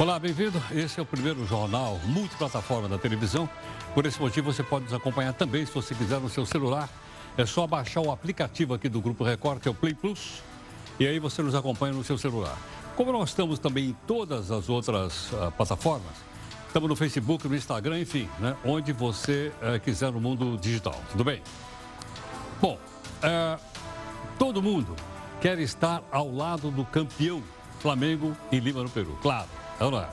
Olá, bem-vindo. Esse é o primeiro jornal multiplataforma da televisão. Por esse motivo, você pode nos acompanhar também, se você quiser, no seu celular. É só baixar o aplicativo aqui do Grupo Record, que é o Play Plus, e aí você nos acompanha no seu celular. Como nós estamos também em todas as outras uh, plataformas, estamos no Facebook, no Instagram, enfim, né, onde você uh, quiser no mundo digital. Tudo bem? Bom, uh, todo mundo quer estar ao lado do campeão Flamengo em Lima, no Peru. Claro. Não é?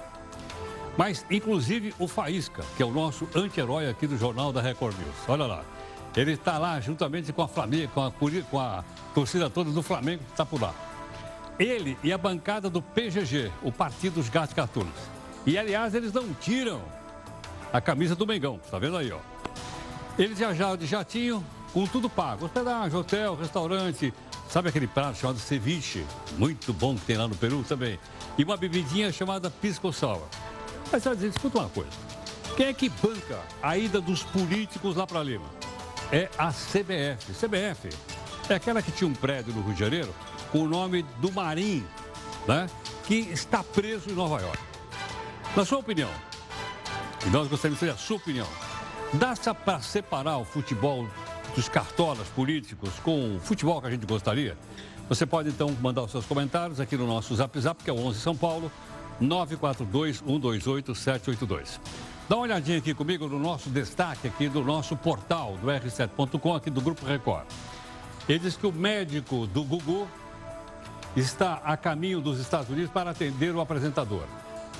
Mas, inclusive, o Faísca, que é o nosso anti-herói aqui do Jornal da Record News. Olha lá. Ele está lá juntamente com a Flamengo, com a, com a torcida toda do Flamengo que está por lá. Ele e a bancada do PGG, o Partido dos Gatos Cartunos. E, aliás, eles não tiram a camisa do Mengão. Está vendo aí, ó? Eles viajaram de jatinho, com tudo pago. Hospedagem, hotel, restaurante, Sabe aquele prato chamado ceviche? Muito bom que tem lá no Peru também. E uma bebidinha chamada pisco sour. Mas dizer, escuta uma coisa. Quem é que banca a ida dos políticos lá para Lima? É a CBF. CBF é aquela que tinha um prédio no Rio de Janeiro com o nome do Marim, né? Que está preso em Nova York. Na sua opinião, e nós gostaríamos de saber a sua opinião, dá para separar o futebol dos cartolas políticos com o futebol que a gente gostaria? Você pode então mandar os seus comentários aqui no nosso Zap Zap, que é o 11 São Paulo, 942-128-782. Dá uma olhadinha aqui comigo no nosso destaque aqui do nosso portal do R7.com, aqui do Grupo Record. Ele diz que o médico do Gugu está a caminho dos Estados Unidos para atender o apresentador.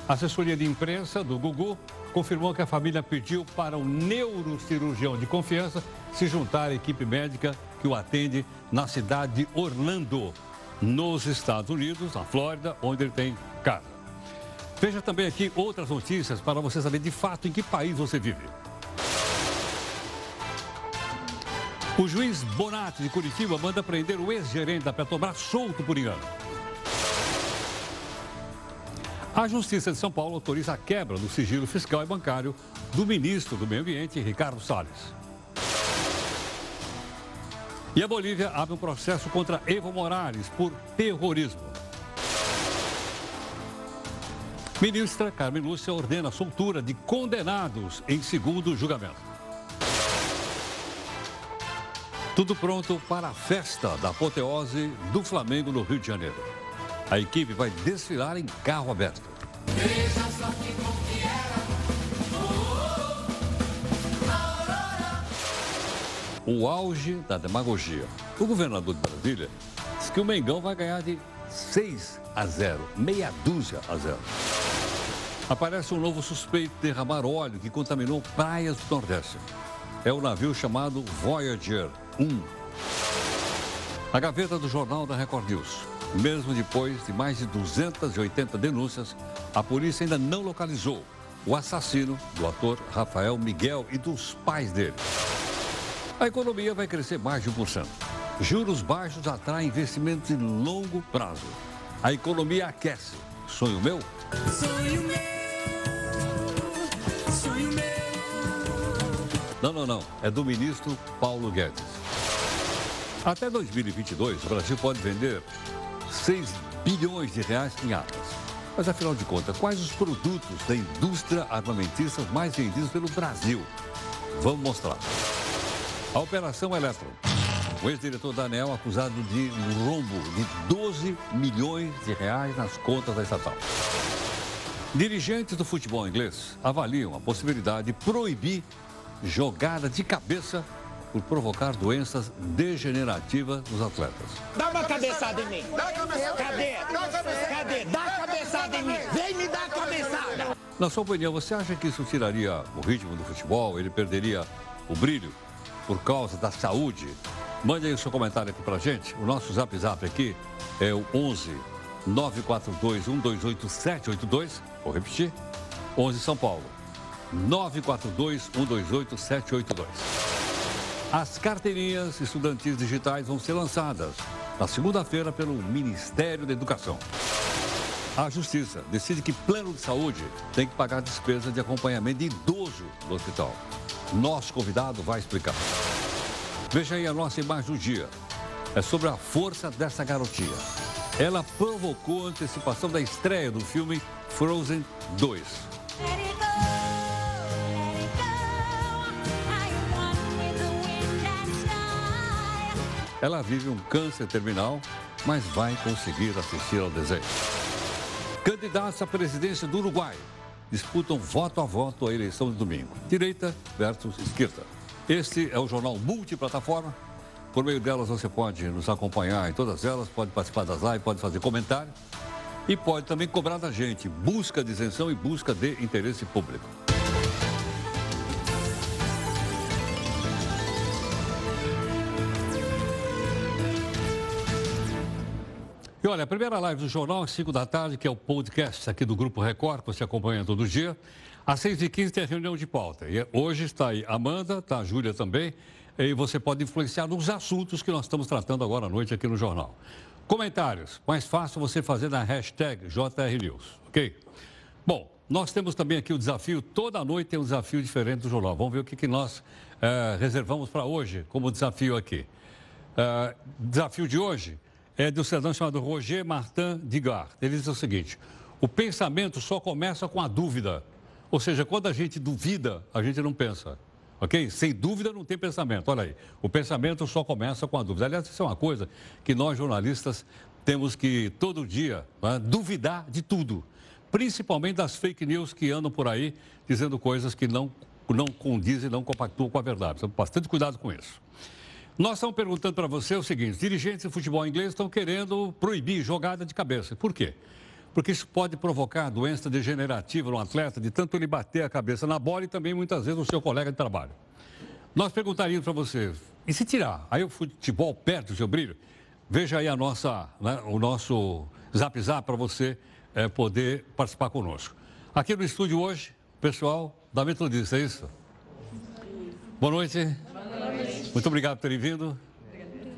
A assessoria de imprensa do Gugu confirmou que a família pediu para o neurocirurgião de confiança se juntar à equipe médica que o atende na cidade de Orlando, nos Estados Unidos, na Flórida, onde ele tem casa. Veja também aqui outras notícias para você saber de fato em que país você vive. O juiz Bonatti de Curitiba manda prender o ex-gerente da Petrobras solto por engano. A Justiça de São Paulo autoriza a quebra do sigilo fiscal e bancário do ministro do Meio Ambiente, Ricardo Salles. E a Bolívia abre um processo contra Evo Morales por terrorismo. Ministra Carmen Lúcia ordena a soltura de condenados em segundo julgamento. Tudo pronto para a festa da apoteose do Flamengo no Rio de Janeiro. A equipe vai desfilar em carro aberto. O auge da demagogia. O governador de Brasília diz que o Mengão vai ganhar de 6 a 0, meia dúzia a 0. Aparece um novo suspeito de derramar óleo que contaminou praias do Nordeste. É o navio chamado Voyager 1. A gaveta do jornal da Record News. Mesmo depois de mais de 280 denúncias, a polícia ainda não localizou o assassino do ator Rafael Miguel e dos pais dele. A economia vai crescer mais de 1%. Juros baixos atraem investimentos de longo prazo. A economia aquece. Sonho meu? Sonho meu. Sonho meu. Não, não, não. É do ministro Paulo Guedes. Até 2022, o Brasil pode vender 6 bilhões de reais em armas. Mas afinal de contas, quais os produtos da indústria armamentista mais vendidos pelo Brasil? Vamos mostrar. A Operação Eletron. O ex-diretor da ANEL acusado de rombo de 12 milhões de reais nas contas da estatal. Dirigentes do futebol inglês avaliam a possibilidade de proibir jogada de cabeça por provocar doenças degenerativas nos atletas. Dá uma cabeçada em mim. Cadê? Cadê? Dá cabeçada em mim. Vem me dar cabeçada. Na sua opinião, você acha que isso tiraria o ritmo do futebol? Ele perderia o brilho por causa da saúde? Mande aí o seu comentário aqui pra gente. O nosso zap zap aqui é o 11 942 128 782. Vou repetir. 11 São Paulo. 942 128 782. As carteirinhas estudantis digitais vão ser lançadas na segunda-feira pelo Ministério da Educação. A Justiça decide que plano de saúde tem que pagar despesa de acompanhamento de idoso no hospital. Nosso convidado vai explicar. Veja aí a nossa imagem do dia. É sobre a força dessa garotinha. ela provocou a antecipação da estreia do filme Frozen 2. Ela vive um câncer terminal, mas vai conseguir assistir ao desenho. Candidatos à presidência do Uruguai disputam voto a voto a eleição de domingo. Direita versus esquerda. Este é o jornal multiplataforma. Por meio delas você pode nos acompanhar em todas elas, pode participar das lives, pode fazer comentário e pode também cobrar da gente busca de isenção e busca de interesse público. Olha, a primeira live do jornal às 5 da tarde, que é o podcast aqui do Grupo Record, que você acompanha todo dia. Às 6h15 tem a reunião de pauta. E hoje está aí Amanda, está a Júlia também, e você pode influenciar nos assuntos que nós estamos tratando agora à noite aqui no jornal. Comentários, mais fácil você fazer na hashtag JRNews, ok? Bom, nós temos também aqui o desafio, toda noite tem um desafio diferente do jornal. Vamos ver o que, que nós é, reservamos para hoje como desafio aqui. É, desafio de hoje é do cidadão chamado Roger Martin Digard. Ele diz o seguinte: o pensamento só começa com a dúvida. Ou seja, quando a gente duvida, a gente não pensa. Ok? Sem dúvida não tem pensamento. Olha aí, o pensamento só começa com a dúvida. Aliás, isso é uma coisa que nós jornalistas temos que todo dia né, duvidar de tudo, principalmente das fake news que andam por aí dizendo coisas que não, não condizem, não compactuam com a verdade. Então, bastante cuidado com isso. Nós estamos perguntando para você o seguinte: dirigentes de futebol inglês estão querendo proibir jogada de cabeça. Por quê? Porque isso pode provocar doença degenerativa no atleta, de tanto ele bater a cabeça na bola e também muitas vezes no seu colega de trabalho. Nós perguntaríamos para você: e se tirar? Aí o futebol perde o seu brilho? Veja aí a nossa, né, o nosso zap zap para você é, poder participar conosco. Aqui no estúdio hoje, pessoal da Metodista, é isso? Boa noite. Muito obrigado por terem vindo.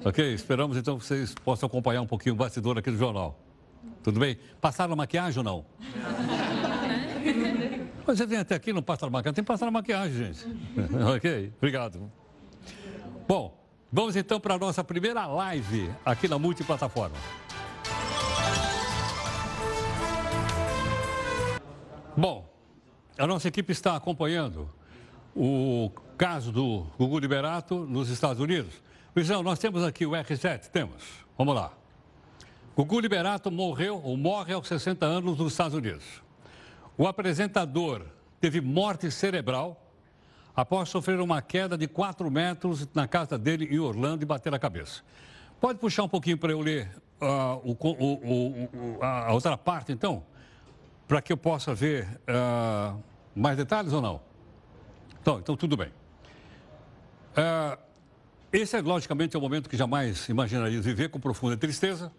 Ok, esperamos então que vocês possam acompanhar um pouquinho o bastidor aqui do jornal. Tudo bem? Passaram a maquiagem ou não? Mas você vem até aqui e não passa a maquiagem. Tem que passar a maquiagem, gente. ok, obrigado. Bom, vamos então para a nossa primeira live aqui na multiplataforma. Bom, a nossa equipe está acompanhando o caso do Gugu Liberato nos Estados Unidos. Luizão, nós temos aqui o R7, temos. Vamos lá. Gugu Liberato morreu ou morre aos 60 anos nos Estados Unidos. O apresentador teve morte cerebral após sofrer uma queda de 4 metros na casa dele em Orlando e bater a cabeça. Pode puxar um pouquinho para eu ler uh, o, o, o, a outra parte, então? Para que eu possa ver uh, mais detalhes ou não? Então, então tudo bem. É, esse é, logicamente, o momento que jamais imaginaria viver com profunda tristeza.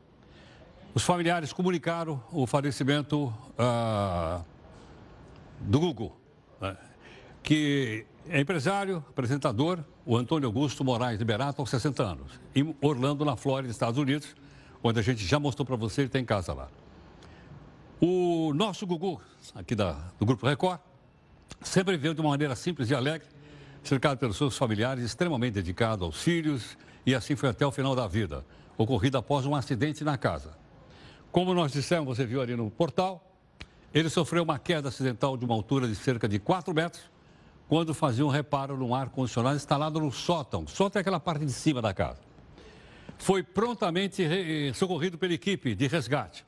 Os familiares comunicaram o falecimento ah, do Google, né, que é empresário, apresentador, o Antônio Augusto Moraes Liberato, aos 60 anos, em Orlando, na Flórida, Estados Unidos, onde a gente já mostrou para você, ele tem casa lá. O nosso Gugu, aqui da, do Grupo Record, sempre viveu de uma maneira simples e alegre, cercado pelos seus familiares, extremamente dedicado aos filhos, e assim foi até o final da vida, ocorrido após um acidente na casa. Como nós dissemos, você viu ali no portal, ele sofreu uma queda acidental de uma altura de cerca de 4 metros, quando fazia um reparo no ar-condicionado instalado no sótão. Sótão é aquela parte de cima da casa. Foi prontamente socorrido pela equipe de resgate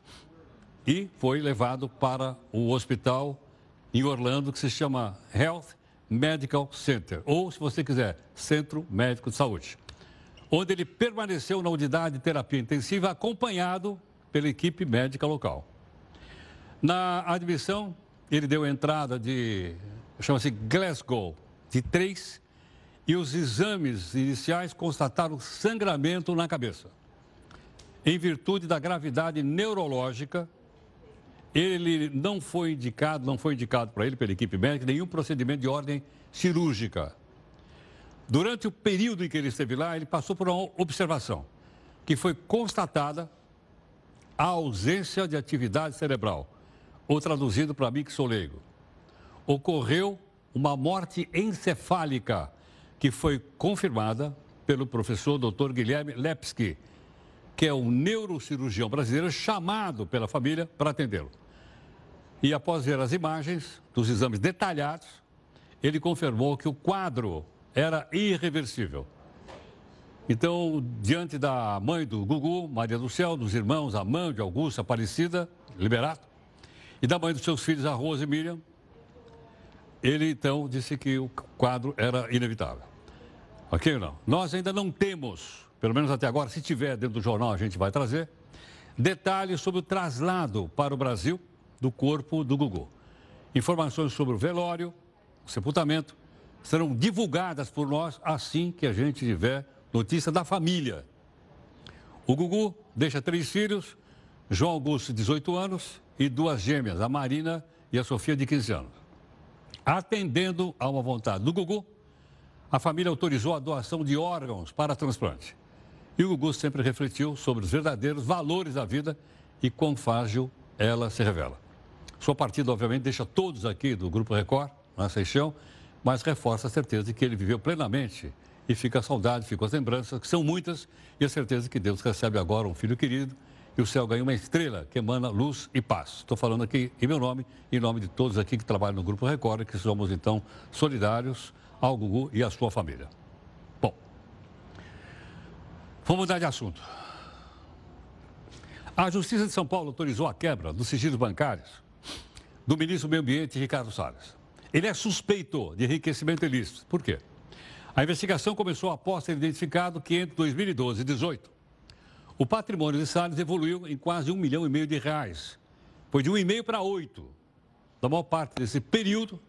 e foi levado para o hospital em Orlando que se chama Health Medical Center, ou, se você quiser, Centro Médico de Saúde, onde ele permaneceu na unidade de terapia intensiva acompanhado pela equipe médica local. Na admissão, ele deu entrada de, chama-se Glasgow, de três, e os exames iniciais constataram sangramento na cabeça. Em virtude da gravidade neurológica ele não foi indicado, não foi indicado para ele, pela equipe médica, nenhum procedimento de ordem cirúrgica. Durante o período em que ele esteve lá, ele passou por uma observação, que foi constatada a ausência de atividade cerebral, ou traduzido para mim que sou leigo. Ocorreu uma morte encefálica, que foi confirmada pelo professor Dr. Guilherme Lepski, que é um neurocirurgião brasileiro chamado pela família para atendê-lo. E após ver as imagens dos exames detalhados, ele confirmou que o quadro era irreversível. Então, diante da mãe do Gugu, Maria do Céu, dos irmãos Amanda, Augusta, Aparecida, Liberato, e da mãe dos seus filhos, a Rose e Miriam, ele então disse que o quadro era inevitável. Ok ou não? Nós ainda não temos, pelo menos até agora, se tiver dentro do jornal a gente vai trazer, detalhes sobre o traslado para o Brasil do corpo do Gugu. Informações sobre o velório, o sepultamento, serão divulgadas por nós assim que a gente tiver notícia da família. O Gugu deixa três filhos, João Augusto, 18 anos, e duas gêmeas, a Marina e a Sofia, de 15 anos. Atendendo a uma vontade do Gugu, a família autorizou a doação de órgãos para transplante. E o Gugu sempre refletiu sobre os verdadeiros valores da vida e quão frágil ela se revela. Sua partida, obviamente, deixa todos aqui do Grupo Record, na Seixão, mas reforça a certeza de que ele viveu plenamente e fica a saudade, ficam as lembranças, que são muitas, e a certeza que Deus recebe agora um filho querido e o céu ganha uma estrela que emana luz e paz. Estou falando aqui em meu nome e em nome de todos aqui que trabalham no Grupo Record, que somos então solidários ao Gugu e à sua família. Bom, vamos mudar de assunto. A Justiça de São Paulo autorizou a quebra dos sigilos bancários do ministro do Meio Ambiente, Ricardo Salles. Ele é suspeito de enriquecimento ilícito. Por quê? A investigação começou após ser identificado que entre 2012 e 2018, o patrimônio de Salles evoluiu em quase um milhão e meio de reais. Foi de um e meio para oito. Da maior parte desse período,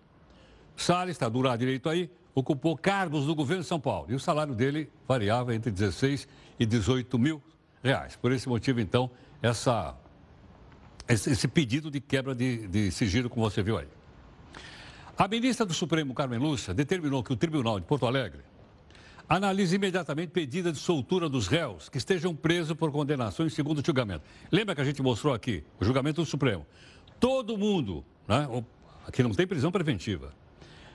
Salles, está do lado direito aí, ocupou cargos do governo de São Paulo. E o salário dele variava entre 16 e 18 mil reais. Por esse motivo, então, essa, esse, pedido de quebra de, de sigilo, como você viu aí. A ministra do Supremo, Carmen Lúcia, determinou que o Tribunal de Porto Alegre analise imediatamente pedida de soltura dos réus que estejam presos por condenação em segundo julgamento. Lembra que a gente mostrou aqui o julgamento do Supremo? Todo mundo, né, que não tem prisão preventiva,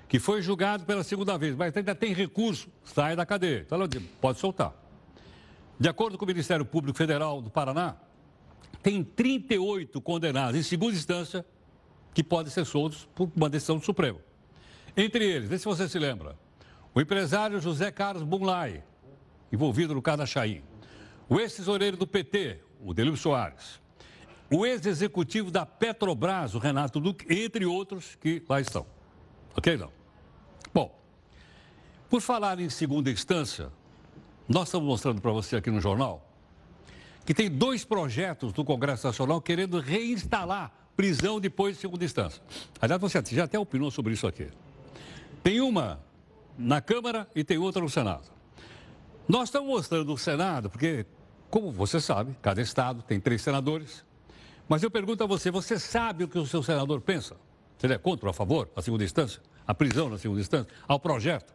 que foi julgado pela segunda vez, mas ainda tem recurso, sai da cadeia. Então, pode soltar. De acordo com o Ministério Público Federal do Paraná, tem 38 condenados em segunda instância que podem ser soltos por uma decisão do Supremo. Entre eles, vê se você se lembra, o empresário José Carlos Bunlai, envolvido no caso da Chaim, o ex-tesoureiro do PT, o Delio Soares, o ex-executivo da Petrobras, o Renato Duque, entre outros que lá estão. Ok, não? Bom, por falar em segunda instância, nós estamos mostrando para você aqui no jornal que tem dois projetos do Congresso Nacional querendo reinstalar prisão depois de segunda instância. Aliás, você já até opinou sobre isso aqui. Tem uma na Câmara e tem outra no Senado. Nós estamos mostrando o Senado, porque, como você sabe, cada estado tem três senadores. Mas eu pergunto a você, você sabe o que o seu senador pensa? Se ele é contra ou a favor, a segunda instância, a prisão na segunda instância, ao projeto?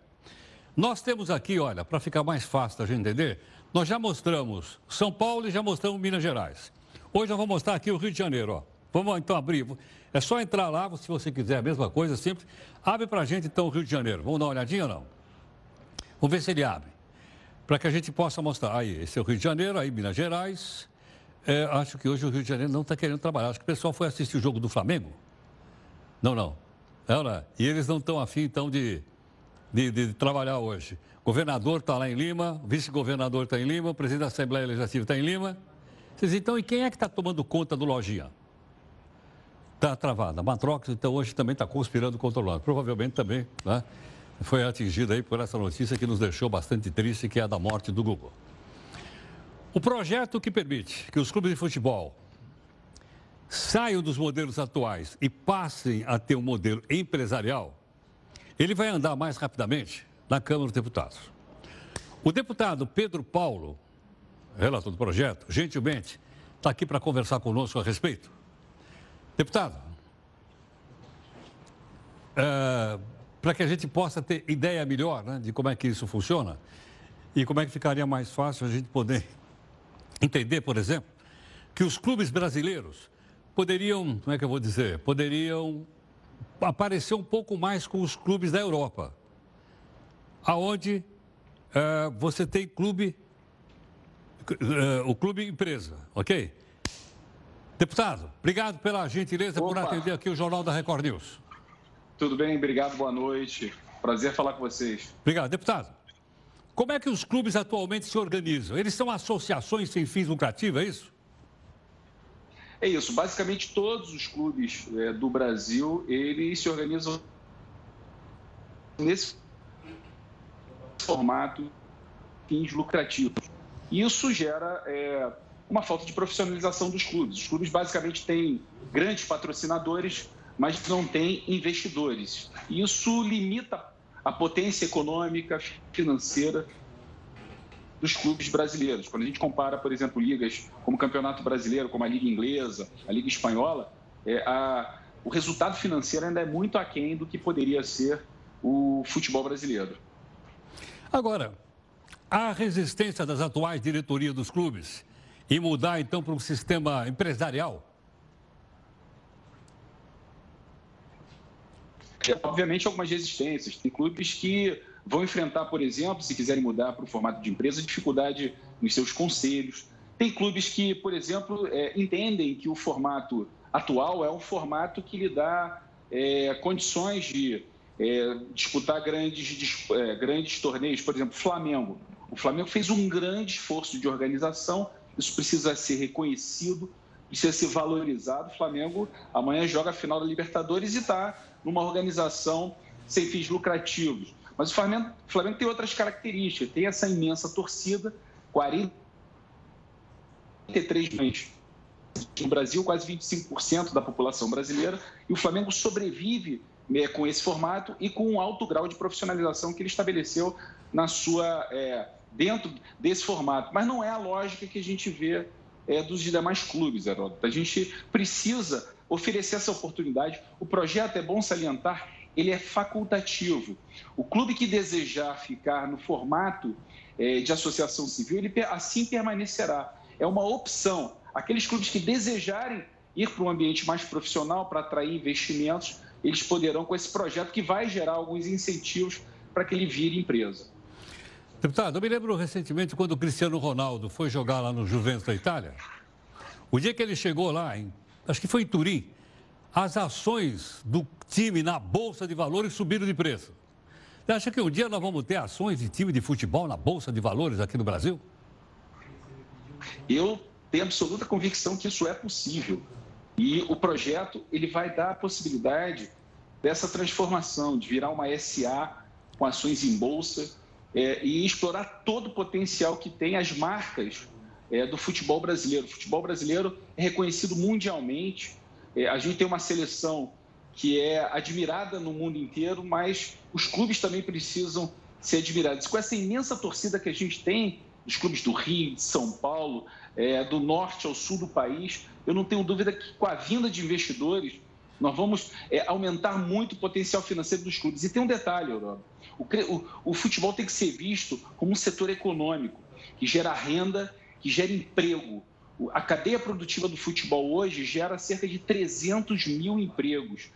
Nós temos aqui, olha, para ficar mais fácil da gente entender, nós já mostramos São Paulo e já mostramos Minas Gerais. Hoje eu vou mostrar aqui o Rio de Janeiro, ó. Vamos então abrir. É só entrar lá, se você quiser, a mesma coisa, simples. Abre para a gente então o Rio de Janeiro. Vamos dar uma olhadinha ou não? Vamos ver se ele abre. Para que a gente possa mostrar. Aí, esse é o Rio de Janeiro, aí Minas Gerais. É, acho que hoje o Rio de Janeiro não está querendo trabalhar. Acho que o pessoal foi assistir o jogo do Flamengo. Não, não. É, é? E eles não estão afim, então, de, de, de trabalhar hoje. Governador está lá em Lima, vice-governador está em Lima, o presidente da Assembleia Legislativa está em Lima. Vocês, então, e quem é que está tomando conta do Lojinha? está travada. Matrox, então, hoje também está conspirando contra o Provavelmente também né, foi atingida aí por essa notícia que nos deixou bastante triste, que é a da morte do Google. O projeto que permite que os clubes de futebol saiam dos modelos atuais e passem a ter um modelo empresarial, ele vai andar mais rapidamente na Câmara dos Deputados. O deputado Pedro Paulo, relator do projeto, gentilmente, está aqui para conversar conosco a respeito. Deputado, é, para que a gente possa ter ideia melhor né, de como é que isso funciona e como é que ficaria mais fácil a gente poder entender, por exemplo, que os clubes brasileiros poderiam, como é que eu vou dizer, poderiam aparecer um pouco mais com os clubes da Europa, aonde é, você tem clube uh, o clube empresa, ok? Deputado, obrigado pela gentileza Opa. por atender aqui o Jornal da Record News. Tudo bem, obrigado, boa noite. Prazer falar com vocês. Obrigado. Deputado, como é que os clubes atualmente se organizam? Eles são associações sem fins lucrativos, é isso? É isso. Basicamente, todos os clubes é, do Brasil, eles se organizam nesse formato fins lucrativos. Isso gera é, uma falta de profissionalização dos clubes. Os clubes basicamente têm grandes patrocinadores, mas não têm investidores. Isso limita a potência econômica, financeira dos clubes brasileiros. Quando a gente compara, por exemplo, ligas como o Campeonato Brasileiro, como a Liga Inglesa, a Liga Espanhola, é, a, o resultado financeiro ainda é muito aquém do que poderia ser o futebol brasileiro. Agora, a resistência das atuais diretorias dos clubes e mudar então para um sistema empresarial? É, obviamente, algumas resistências. Tem clubes que vão enfrentar, por exemplo, se quiserem mudar para o formato de empresa, dificuldade nos seus conselhos. Tem clubes que, por exemplo, é, entendem que o formato atual é um formato que lhe dá é, condições de é, disputar grandes, é, grandes torneios. Por exemplo, Flamengo. O Flamengo fez um grande esforço de organização isso precisa ser reconhecido, precisa ser valorizado. O Flamengo amanhã joga a final da Libertadores e está numa organização sem fins lucrativos. Mas o Flamengo, o Flamengo tem outras características, tem essa imensa torcida, 43 milhões no Brasil, quase 25% da população brasileira, e o Flamengo sobrevive com esse formato e com um alto grau de profissionalização que ele estabeleceu na sua é, dentro desse formato. Mas não é a lógica que a gente vê é, dos demais clubes, Heródoto. A gente precisa oferecer essa oportunidade. O projeto, é bom salientar, ele é facultativo. O clube que desejar ficar no formato é, de associação civil, ele assim permanecerá. É uma opção. Aqueles clubes que desejarem ir para um ambiente mais profissional para atrair investimentos, eles poderão com esse projeto que vai gerar alguns incentivos para que ele vire empresa. Deputado, eu me lembro recentemente quando o Cristiano Ronaldo foi jogar lá no Juventus da Itália. O dia que ele chegou lá, em, acho que foi em Turim, as ações do time na Bolsa de Valores subiram de preço. Você acha que um dia nós vamos ter ações de time de futebol na Bolsa de Valores aqui no Brasil? Eu tenho absoluta convicção que isso é possível. E o projeto ele vai dar a possibilidade dessa transformação, de virar uma SA com ações em bolsa, é, e explorar todo o potencial que tem as marcas é, do futebol brasileiro. O futebol brasileiro é reconhecido mundialmente. É, a gente tem uma seleção que é admirada no mundo inteiro, mas os clubes também precisam ser admirados. Com essa imensa torcida que a gente tem, dos clubes do Rio, de São Paulo, é, do norte ao sul do país, eu não tenho dúvida que com a vinda de investidores, nós vamos é, aumentar muito o potencial financeiro dos clubes. E tem um detalhe, Aurora. O, o, o futebol tem que ser visto como um setor econômico que gera renda, que gera emprego. A cadeia produtiva do futebol hoje gera cerca de 300 mil empregos.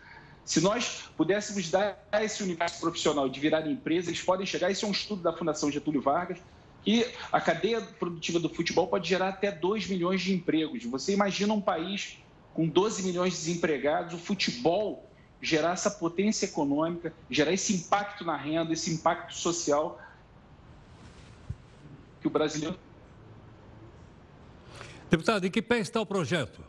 Se nós pudéssemos dar a esse universo profissional de virar empresa, eles podem chegar. Isso é um estudo da Fundação Getúlio Vargas, que a cadeia produtiva do futebol pode gerar até 2 milhões de empregos. Você imagina um país com 12 milhões de desempregados, o futebol gerar essa potência econômica, gerar esse impacto na renda, esse impacto social que o brasileiro. Deputado, em que pé está o projeto?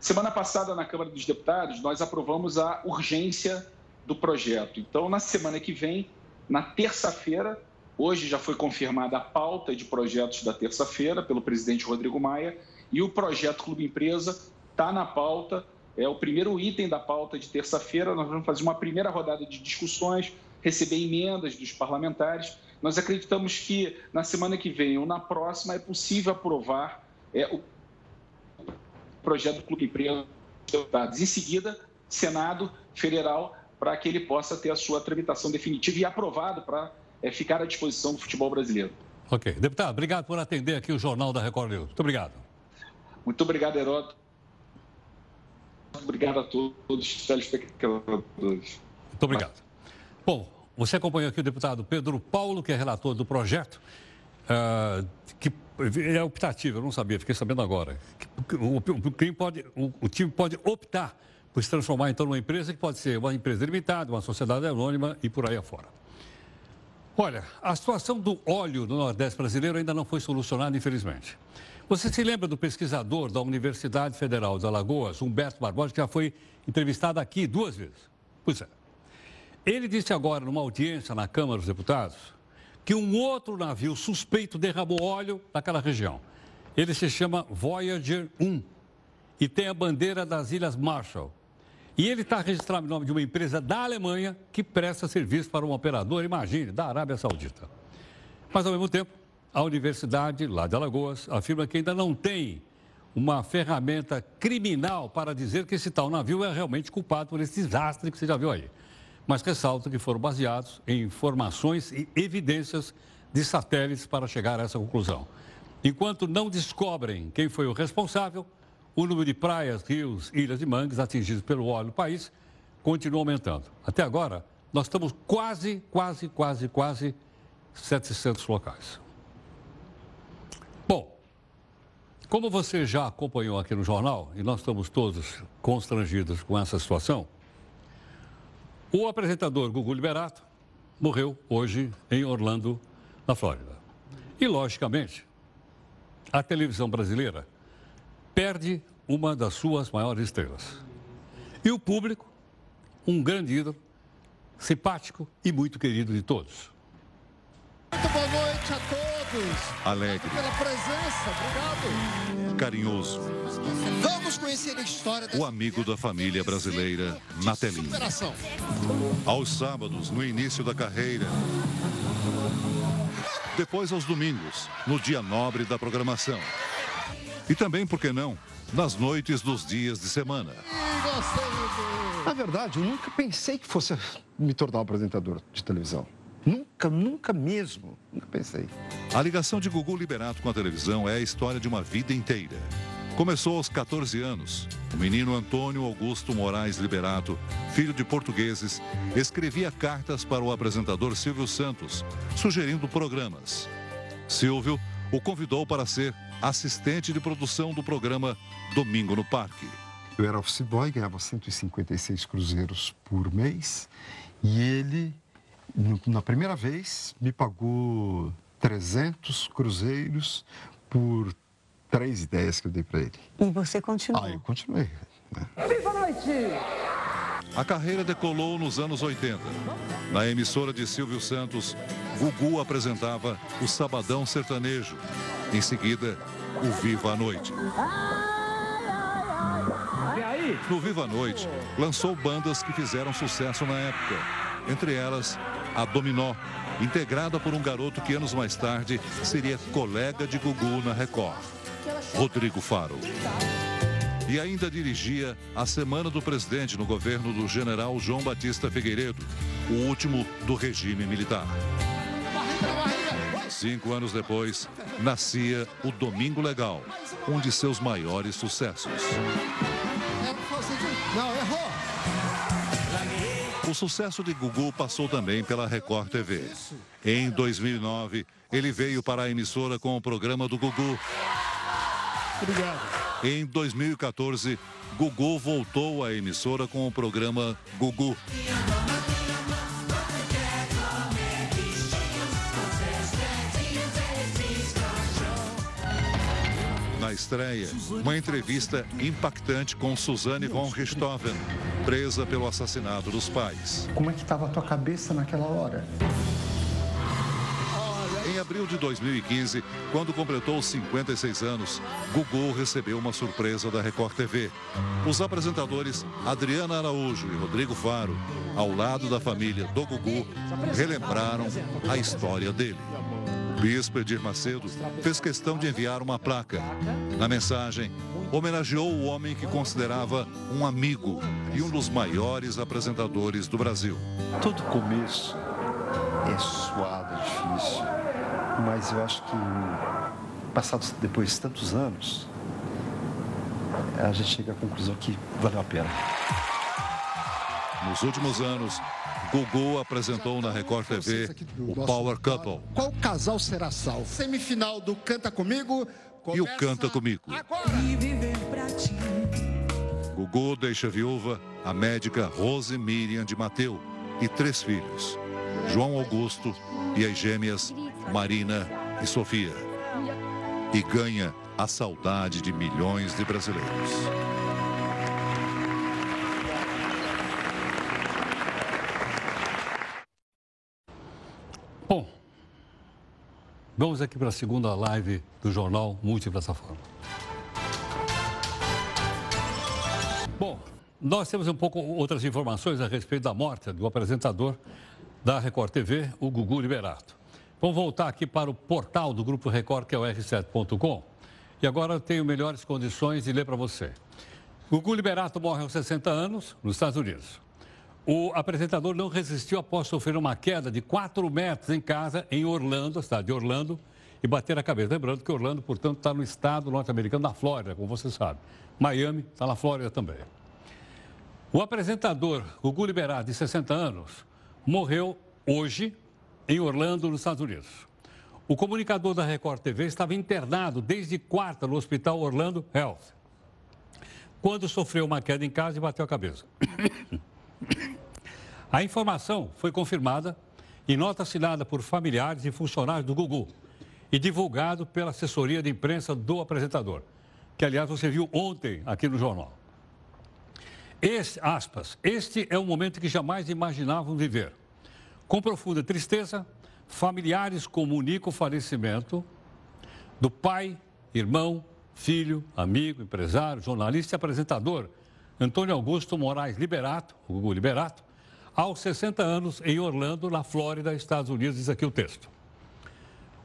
Semana passada, na Câmara dos Deputados, nós aprovamos a urgência do projeto. Então, na semana que vem, na terça-feira, hoje já foi confirmada a pauta de projetos da terça-feira pelo presidente Rodrigo Maia, e o projeto Clube Empresa está na pauta, é o primeiro item da pauta de terça-feira. Nós vamos fazer uma primeira rodada de discussões, receber emendas dos parlamentares. Nós acreditamos que na semana que vem ou na próxima é possível aprovar é, o projeto do Clube Empresa Em seguida, Senado Federal, para que ele possa ter a sua tramitação definitiva e aprovado para é, ficar à disposição do futebol brasileiro. Ok. Deputado, obrigado por atender aqui o Jornal da Record News. Muito obrigado. Muito obrigado, Heródoto. Obrigado a todos os telespectadores. Muito obrigado. Bom, você acompanhou aqui o deputado Pedro Paulo, que é relator do projeto. uh, que é optativo, eu não sabia, fiquei sabendo agora. O, o, pode, o, o time pode optar por se transformar então numa empresa que pode ser uma empresa limitada, uma sociedade anônima e por aí afora. Olha, a situação do óleo no Nordeste brasileiro ainda não foi solucionada, infelizmente. Você se lembra do pesquisador da Universidade Federal de Alagoas, Humberto Barbosa, que já foi entrevistado aqui duas vezes? Pois é. Ele disse agora, numa audiência na Câmara dos Deputados, que um outro navio suspeito derramou óleo naquela região. Ele se chama Voyager 1 e tem a bandeira das Ilhas Marshall. E ele está registrado em nome de uma empresa da Alemanha que presta serviço para um operador, imagine, da Arábia Saudita. Mas, ao mesmo tempo, a Universidade, lá de Alagoas, afirma que ainda não tem uma ferramenta criminal para dizer que esse tal navio é realmente culpado por esse desastre que você já viu aí. Mas ressalta que foram baseados em informações e evidências de satélites para chegar a essa conclusão. Enquanto não descobrem quem foi o responsável, o número de praias, rios, ilhas e mangues atingidos pelo óleo no país continua aumentando. Até agora, nós estamos quase, quase, quase, quase 700 locais. Bom, como você já acompanhou aqui no jornal, e nós estamos todos constrangidos com essa situação, o apresentador Gugu Liberato morreu hoje em Orlando, na Flórida. E, logicamente, a televisão brasileira perde uma das suas maiores estrelas. E o público, um grande ídolo, simpático e muito querido de todos. Muito boa noite a todos. Alegre. Pela presença, obrigado. Carinhoso. Vamos conhecer a história O amigo da família brasileira na telinha. Superação. Aos sábados, no início da carreira. Depois aos domingos, no dia nobre da programação. E também, por que não, nas noites dos dias de semana. Na verdade, eu nunca pensei que fosse me tornar um apresentador de televisão. Nunca, nunca mesmo. Nunca pensei. A ligação de Gugu Liberato com a televisão é a história de uma vida inteira. Começou aos 14 anos. O menino Antônio Augusto Moraes Liberato, filho de portugueses, escrevia cartas para o apresentador Silvio Santos, sugerindo programas. Silvio o convidou para ser assistente de produção do programa Domingo no Parque. Eu era office boy, ganhava 156 cruzeiros por mês e ele, na primeira vez, me pagou 300 cruzeiros por três ideias que eu dei para ele. E você continuou? Ah, eu continuei. Né? Viva a noite! A carreira decolou nos anos 80. Na emissora de Silvio Santos, Gugu apresentava o Sabadão Sertanejo. Em seguida, o Viva a Noite. No Viva a Noite, lançou bandas que fizeram sucesso na época. Entre elas, a Dominó, integrada por um garoto que anos mais tarde seria colega de Gugu na Record, Rodrigo Faro. E ainda dirigia a Semana do Presidente no governo do general João Batista Figueiredo, o último do regime militar. Cinco anos depois, nascia o Domingo Legal, um de seus maiores sucessos. Não, errou. O sucesso de Gugu passou também pela Record TV. Em 2009, ele veio para a emissora com o programa do Gugu. Obrigado. Em 2014, Gugu voltou à emissora com o programa Gugu. Na estreia, uma entrevista impactante com Suzane von Richthofen, presa pelo assassinato dos pais. Como é que estava a tua cabeça naquela hora? Em abril de 2015, quando completou 56 anos, Gugu recebeu uma surpresa da Record TV. Os apresentadores Adriana Araújo e Rodrigo Faro, ao lado da família do Gugu, relembraram a história dele. Bispo Edir Macedo fez questão de enviar uma placa. Na mensagem, homenageou o homem que considerava um amigo e um dos maiores apresentadores do Brasil. Todo começo é suado, é difícil, mas eu acho que passados depois de tantos anos, a gente chega à conclusão que valeu a pena. Nos últimos anos, Gugu apresentou na Record TV o Power Couple. Qual casal será salvo? Semifinal do Canta Comigo. E o Canta Comigo. Agora. Gugu deixa viúva a médica Rose Miriam de Mateu e três filhos, João Augusto e as gêmeas Marina e Sofia. E ganha a saudade de milhões de brasileiros. Vamos aqui para a segunda live do Jornal Multiplataforma. Bom, nós temos um pouco outras informações a respeito da morte do apresentador da Record TV, o Gugu Liberato. Vamos voltar aqui para o portal do Grupo Record, que é o r7.com. E agora eu tenho melhores condições de ler para você. Gugu Liberato morre aos 60 anos, nos Estados Unidos. O apresentador não resistiu após sofrer uma queda de 4 metros em casa, em Orlando, cidade de Orlando, e bater a cabeça. Lembrando que Orlando, portanto, está no estado norte-americano da Flórida, como você sabe. Miami está na Flórida também. O apresentador Gugu Liberato, de 60 anos, morreu hoje em Orlando, nos Estados Unidos. O comunicador da Record TV estava internado desde quarta no Hospital Orlando Health, quando sofreu uma queda em casa e bateu a cabeça. A informação foi confirmada em nota assinada por familiares e funcionários do Gugu e divulgado pela assessoria de imprensa do apresentador, que aliás você viu ontem aqui no jornal. Este, aspas, este é um momento que jamais imaginavam viver. Com profunda tristeza, familiares comunicam o falecimento do pai, irmão, filho, amigo, empresário, jornalista e apresentador Antônio Augusto Moraes Liberato, o Gugu Liberato, aos 60 anos em Orlando, na Flórida, Estados Unidos, diz aqui o texto.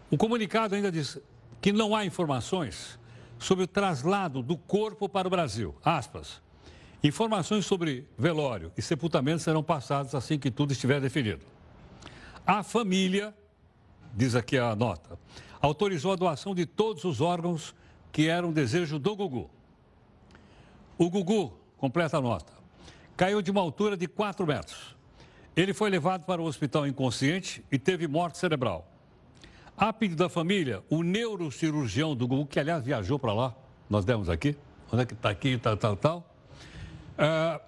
O comunicado ainda diz que não há informações sobre o traslado do corpo para o Brasil. Aspas. Informações sobre velório e sepultamento serão passadas assim que tudo estiver definido. A família, diz aqui a nota, autorizou a doação de todos os órgãos que eram desejo do Gugu. O Gugu completa a nota. Caiu de uma altura de 4 metros. Ele foi levado para o hospital inconsciente e teve morte cerebral. A pedido da família, o neurocirurgião do Gugu, que aliás viajou para lá, nós demos aqui, onde é que está aqui, tal, tal, tal, uh,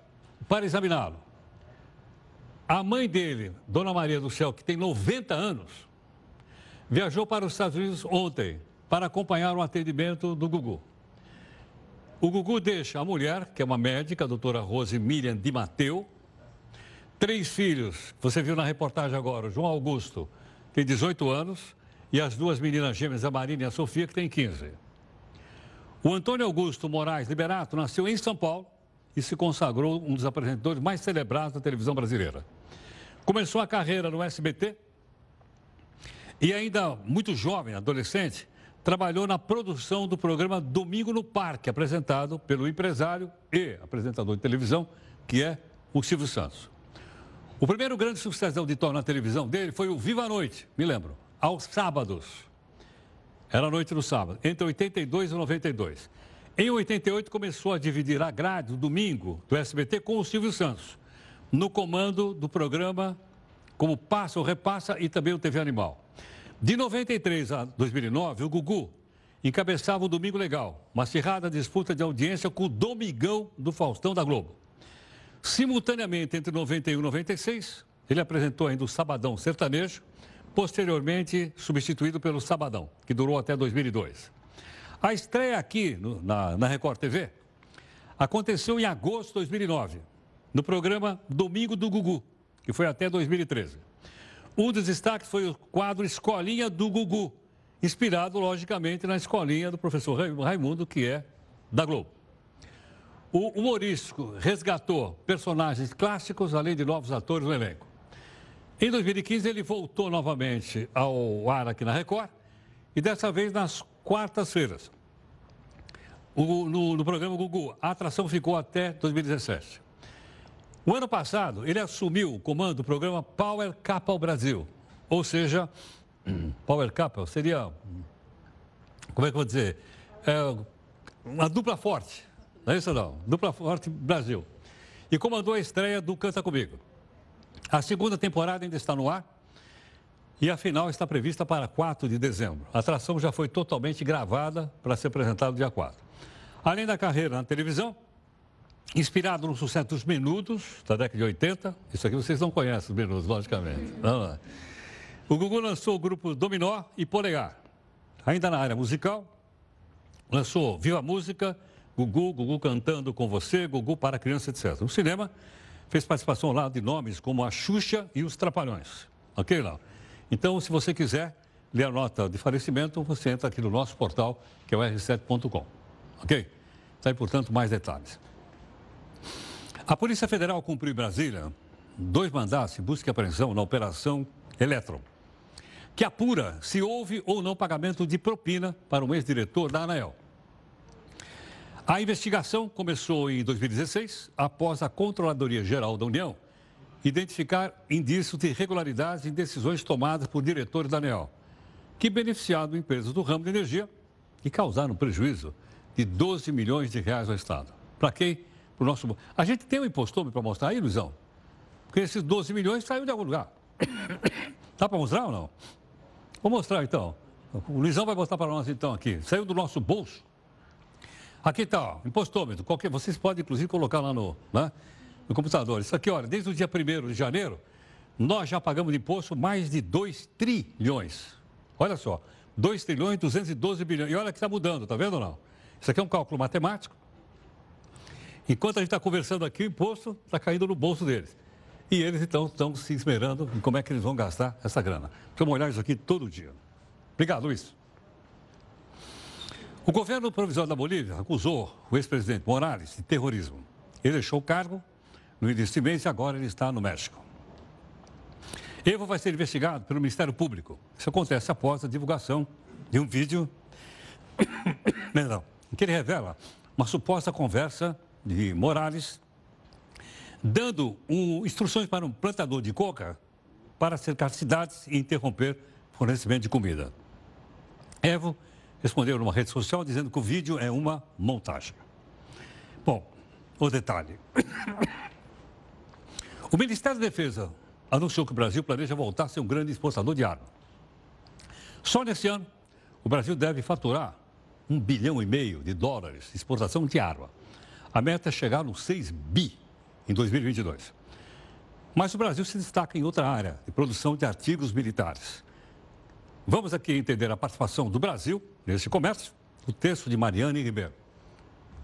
para examiná-lo. A mãe dele, Dona Maria do Céu, que tem 90 anos, viajou para os Estados Unidos ontem para acompanhar o atendimento do Gugu. O Gugu deixa a mulher, que é uma médica, a doutora Rose Miriam de Mateu, três filhos, você viu na reportagem agora, o João Augusto, tem 18 anos, e as duas meninas gêmeas, a Marina e a Sofia, que tem 15. O Antônio Augusto Moraes Liberato nasceu em São Paulo e se consagrou um dos apresentadores mais celebrados da televisão brasileira. Começou a carreira no SBT e ainda muito jovem, adolescente, trabalhou na produção do programa Domingo no Parque, apresentado pelo empresário e apresentador de televisão, que é o Silvio Santos. O primeiro grande sucesso de auditório na televisão dele foi o Viva a Noite, me lembro, aos sábados. Era a noite no sábado, entre 82 e 92. Em 88 começou a dividir a grade do domingo do SBT com o Silvio Santos, no comando do programa como Passa ou Repassa e também o TV Animal. De 93 a 2009, o Gugu encabeçava o Domingo Legal, uma acirrada disputa de audiência com o Domingão do Faustão da Globo. Simultaneamente, entre 91 e 96, ele apresentou ainda o Sabadão Sertanejo, posteriormente substituído pelo Sabadão, que durou até 2002. A estreia aqui no, na, na Record TV aconteceu em agosto de 2009, no programa Domingo do Gugu, que foi até 2013. Um dos destaques foi o quadro Escolinha do Gugu, inspirado, logicamente, na escolinha do professor Raimundo, que é da Globo. O humorístico resgatou personagens clássicos, além de novos atores no elenco. Em 2015, ele voltou novamente ao ar aqui na Record, e dessa vez nas quartas-feiras. No, no programa Gugu, a atração ficou até 2017. O ano passado, ele assumiu o comando do programa Power Couple Brasil. Ou seja, Power Couple seria, como é que eu vou dizer, é uma dupla forte. Não é isso não? Dupla forte Brasil. E comandou a estreia do Canta Comigo. A segunda temporada ainda está no ar e a final está prevista para 4 de dezembro. A atração já foi totalmente gravada para ser apresentada no dia 4. Além da carreira na televisão, inspirado no sucesso dos Menudos, da década de 80, isso aqui vocês não conhecem, os Menudos, logicamente. Não, O Gugu lançou o grupo Dominó e Polegar. Ainda na área musical, lançou Viva Música, Gugu, Gugu cantando com você, Gugu para criança, etc. No cinema, fez participação lá de nomes como a Xuxa e os Trapalhões. Ok, Léo? Então, se você quiser ler a nota de falecimento, você entra aqui no nosso portal, que é o r7.com. Ok? Está aí, portanto, mais detalhes. A Polícia Federal cumpriu em Brasília dois mandatos de busca e apreensão na Operação Eletron, que apura se houve ou não pagamento de propina para um ex-diretor da ANAEL. A investigação começou em 2016, após a Controladoria Geral da União identificar indícios de irregularidades em decisões tomadas por diretores da ANEL, que beneficiaram empresas do ramo de energia e causaram prejuízo de 12 milhões de reais ao Estado. Para quem? Nosso. A gente tem um impostômetro para mostrar aí, Luizão? Porque esses 12 milhões saíram de algum lugar. Dá para mostrar ou não? Vou mostrar então. O Luizão vai mostrar para nós então aqui. Saiu do nosso bolso. Aqui está, impostômetro. Qualquer, vocês podem, inclusive, colocar lá no, né, no computador. Isso aqui, olha, desde o dia 1 de janeiro, nós já pagamos de imposto mais de 2 trilhões. Olha só, 2 trilhões e 212 bilhões. E olha que está mudando, está vendo ou não? Isso aqui é um cálculo matemático. Enquanto a gente está conversando aqui, o imposto está caindo no bolso deles. E eles então estão se esmerando em como é que eles vão gastar essa grana. Vamos olhar isso aqui todo dia. Obrigado, Luiz. O governo provisório da Bolívia acusou o ex-presidente Morales de terrorismo. Ele deixou o cargo no início de mês e agora ele está no México. Evo vai ser investigado pelo Ministério Público. Isso acontece após a divulgação de um vídeo em que ele revela uma suposta conversa de Morales dando um, instruções para um plantador de coca para cercar cidades e interromper fornecimento de comida. Evo respondeu numa rede social dizendo que o vídeo é uma montagem. Bom, o detalhe. O Ministério da Defesa anunciou que o Brasil planeja voltar a ser um grande exportador de armas. Só nesse ano, o Brasil deve faturar um bilhão e meio de dólares de exportação de arma. A meta é chegar nos 6 bi em 2022. Mas o Brasil se destaca em outra área, de produção de artigos militares. Vamos aqui entender a participação do Brasil nesse comércio, o texto de Mariane Ribeiro.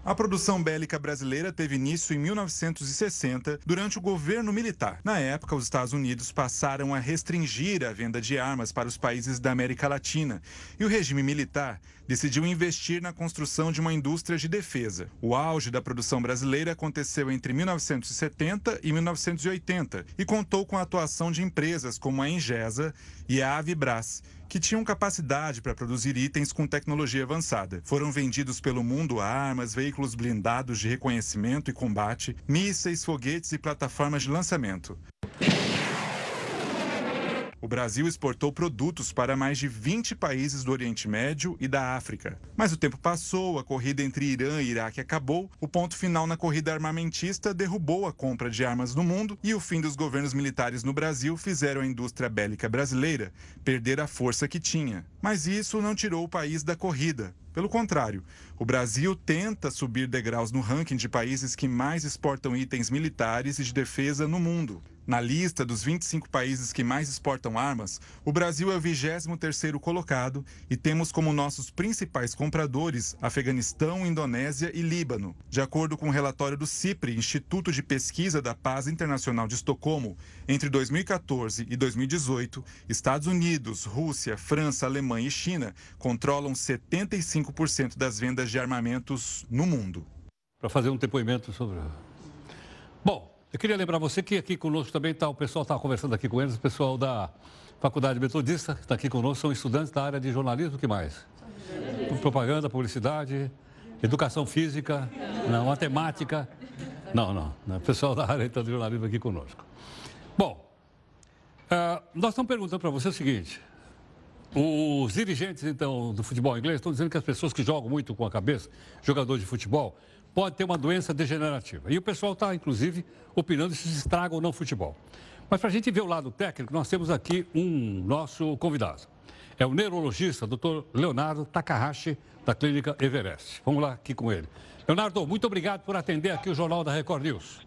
A produção bélica brasileira teve início em 1960, durante o governo militar. Na época, os Estados Unidos passaram a restringir a venda de armas para os países da América Latina e o regime militar decidiu investir na construção de uma indústria de defesa. O auge da produção brasileira aconteceu entre 1970 e 1980 e contou com a atuação de empresas como a Engesa e a Avibras que tinham capacidade para produzir itens com tecnologia avançada. Foram vendidos pelo mundo armas, veículos blindados de reconhecimento e combate, mísseis, foguetes e plataformas de lançamento. O Brasil exportou produtos para mais de 20 países do Oriente Médio e da África. Mas o tempo passou, a corrida entre Irã e Iraque acabou, o ponto final na corrida armamentista derrubou a compra de armas no mundo e o fim dos governos militares no Brasil fizeram a indústria bélica brasileira perder a força que tinha. Mas isso não tirou o país da corrida. Pelo contrário, o Brasil tenta subir degraus no ranking de países que mais exportam itens militares e de defesa no mundo. Na lista dos 25 países que mais exportam armas, o Brasil é o 23º colocado e temos como nossos principais compradores Afeganistão, Indonésia e Líbano. De acordo com o um relatório do CIPRE, Instituto de Pesquisa da Paz Internacional de Estocolmo, entre 2014 e 2018, Estados Unidos, Rússia, França, Alemanha e China controlam 75% das vendas de armamentos no mundo. Para fazer um depoimento sobre. Eu queria lembrar você que aqui conosco também está, o pessoal está conversando aqui com eles, o pessoal da Faculdade Metodista está aqui conosco, são estudantes da área de jornalismo, o que mais? Propaganda, publicidade, educação física, não, matemática. Não, não, não. O pessoal da área então, de jornalismo aqui conosco. Bom, uh, nós estamos perguntando para você o seguinte. Os dirigentes, então, do futebol inglês estão dizendo que as pessoas que jogam muito com a cabeça, jogadores de futebol, pode ter uma doença degenerativa. E o pessoal está, inclusive, opinando se estraga ou não o futebol. Mas para a gente ver o lado técnico, nós temos aqui um nosso convidado. É o neurologista, doutor Leonardo Takahashi, da Clínica Everest. Vamos lá aqui com ele. Leonardo, muito obrigado por atender aqui o Jornal da Record News.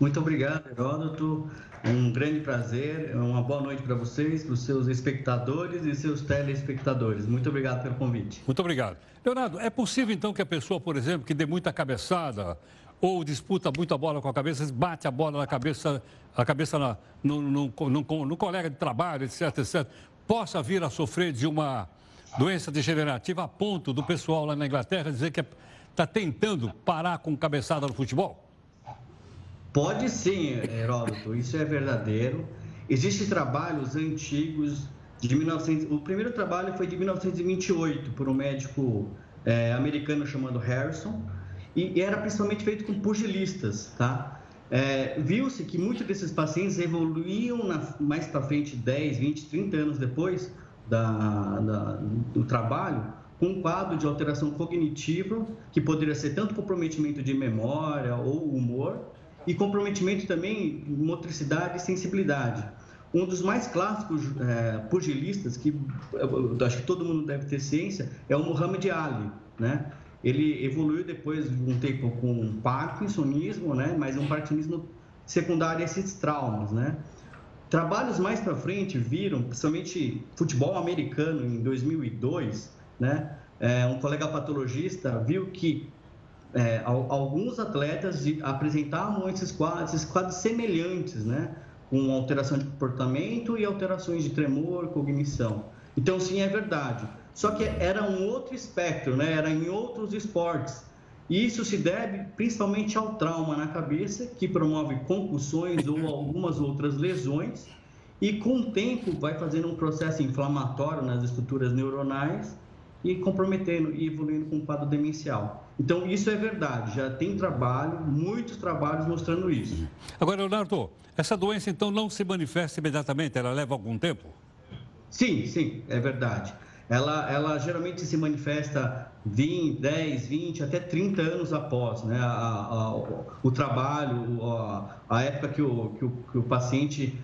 Muito obrigado, Heródoto. Um grande prazer. Uma boa noite para vocês, para os seus espectadores e seus telespectadores. Muito obrigado pelo convite. Muito obrigado. Leonardo, é possível então que a pessoa, por exemplo, que dê muita cabeçada ou disputa muita bola com a cabeça, bate a bola na cabeça, a cabeça na, no, no, no, no colega de trabalho, etc, etc, possa vir a sofrer de uma doença degenerativa a ponto do pessoal lá na Inglaterra dizer que está tentando parar com cabeçada no futebol? Pode sim, Heródoto, isso é verdadeiro. Existem trabalhos antigos de 1900. O primeiro trabalho foi de 1928 por um médico é, americano chamado Harrison e, era principalmente feito com pugilistas, tá? É, Viu-se que muitos desses pacientes evoluíam na, mais para frente, 10, 20, 30 anos depois da, da, do trabalho, com um quadro de alteração cognitiva, que poderia ser tanto comprometimento de memória ou humor, e comprometimento também motricidade e sensibilidade. Um dos mais clássicos é, pugilistas, que eu, acho que todo mundo deve ter ciência, é o Muhammad Ali, né? Ele evoluiu depois de um tempo com parkinsonismo, né? Mas um parkinsonismo secundário a esses traumas, né? Trabalhos mais para frente viram, principalmente futebol americano em 2002, né? É, um colega patologista viu que é, alguns atletas de, apresentavam esses quadros, esses quadros semelhantes, né? Com alteração de comportamento e alterações de tremor, cognição. Então, sim, é verdade. Só que era um outro espectro, né? Era em outros esportes. E isso se deve principalmente ao trauma na cabeça, que promove concussões ou algumas outras lesões, e com o tempo vai fazendo um processo inflamatório nas estruturas neuronais e comprometendo e evoluindo com um quadro demencial. Então, isso é verdade, já tem trabalho, muitos trabalhos mostrando isso. Agora, Leonardo, essa doença então não se manifesta imediatamente, ela leva algum tempo? Sim, sim, é verdade. Ela, ela geralmente se manifesta 20, 10, 20, até 30 anos após né, a, a, o trabalho, a, a época que o, que o, que, o, paciente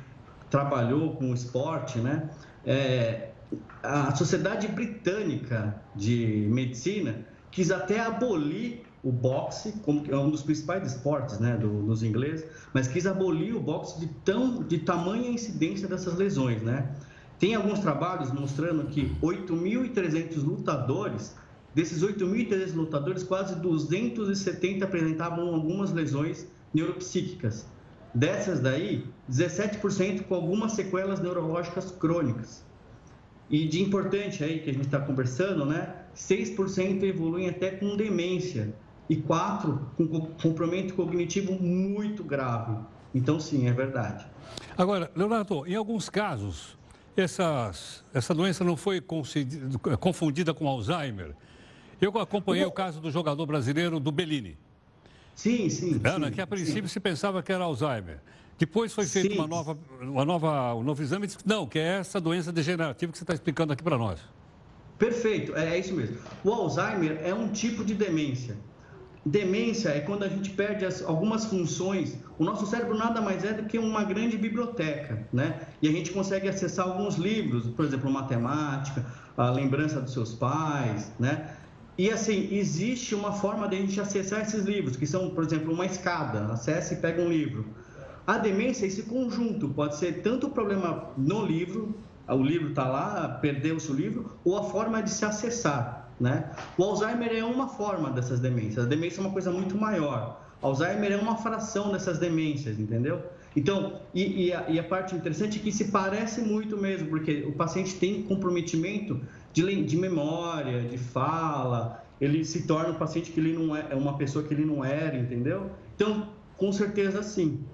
trabalhou com o esporte, né? É, a Sociedade Britânica de Medicina quis até abolir o boxe, como é um dos principais esportes né, do, dos ingleses, mas quis abolir o boxe de, tão, de tamanha incidência dessas lesões. Né? Tem alguns trabalhos mostrando que 8.300 lutadores, desses 8.300 lutadores, quase 270 apresentavam algumas lesões neuropsíquicas. Dessas daí, 17% com algumas sequelas neurológicas crônicas. E de importante aí que a gente está conversando, né? 6% evoluem até com demência e 4% com comprometimento cognitivo muito grave. Então, sim, é verdade. Agora, Leonardo, em alguns casos, essas, essa doença não foi confundida com Alzheimer. Eu acompanhei o caso do jogador brasileiro do Bellini. Sim, sim. Ana, sim, que a princípio sim. se pensava que era Alzheimer. Depois foi feita uma nova, uma nova, um novo exame e disse que não, que é essa doença degenerativa que você está explicando aqui para nós. Perfeito, é, é, isso mesmo. O Alzheimer é um tipo de demência. Demência é quando a gente perde as, algumas funções. O nosso cérebro nada mais é do que uma grande biblioteca, né? E a gente consegue acessar alguns livros, por exemplo, matemática, a lembrança dos seus pais, né? E assim, existe uma forma de a gente acessar esses livros, que são, por exemplo, uma escada. Acesse e pega um livro. A demência é esse conjunto, pode ser tanto o problema no livro, o livro está lá, perdeu-se o livro, ou a forma de se acessar. Né? O Alzheimer é uma forma dessas demências, a demência é uma coisa muito maior. Alzheimer é uma fração dessas demências, entendeu? Então, e, e, a, e, a, parte interessante é que se parece muito mesmo, porque o paciente tem comprometimento de, de memória, de fala, ele se torna um paciente que ele não é, é uma pessoa que ele não era, entendeu? Então, com certeza sim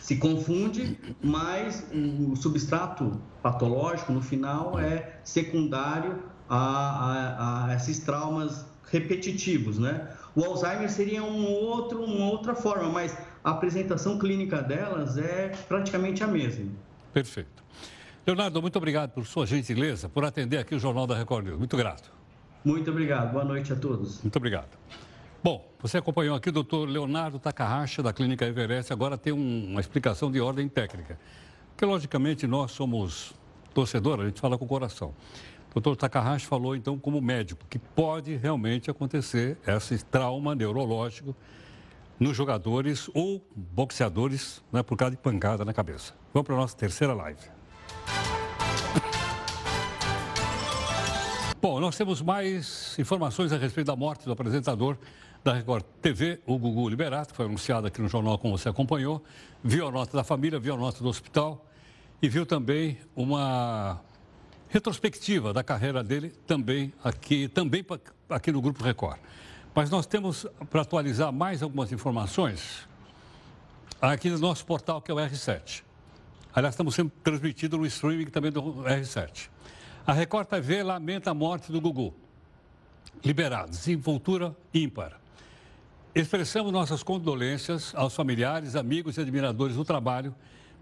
se confunde, mas o substrato patológico no final é secundário a, a, a esses traumas repetitivos, né? O Alzheimer seria um outro, uma outra forma, mas a apresentação clínica delas é praticamente a mesma. Perfeito. Leonardo, muito obrigado por sua gentileza, por atender aqui o Jornal da Record News. Muito grato. Muito obrigado. Boa noite a todos. Muito obrigado. Bom, você acompanhou aqui o doutor Leonardo Takahashi, da Clínica Everest, agora tem um, uma explicação de ordem técnica. Porque, logicamente, nós somos torcedores, a gente fala com o coração. O doutor Takahashi falou, então, como médico, que pode realmente acontecer esse trauma neurológico nos jogadores ou boxeadores né, por causa de pancada na cabeça. Vamos para a nossa terceira live. Bom, nós temos mais informações a respeito da morte do apresentador da Record TV, o Gugu Liberato, que foi anunciado aqui no jornal, como você acompanhou. Viu a nota da família, viu a nota do hospital e viu também uma retrospectiva da carreira dele também aqui, também aqui no Grupo Record. Mas nós temos, para atualizar mais algumas informações, aqui no nosso portal, que é o R7. Aliás, estamos sendo transmitidos no streaming também do R7. A Record TV lamenta a morte do Gugu. Liberado, desenvoltura ímpar. Expressamos nossas condolências aos familiares, amigos e admiradores do trabalho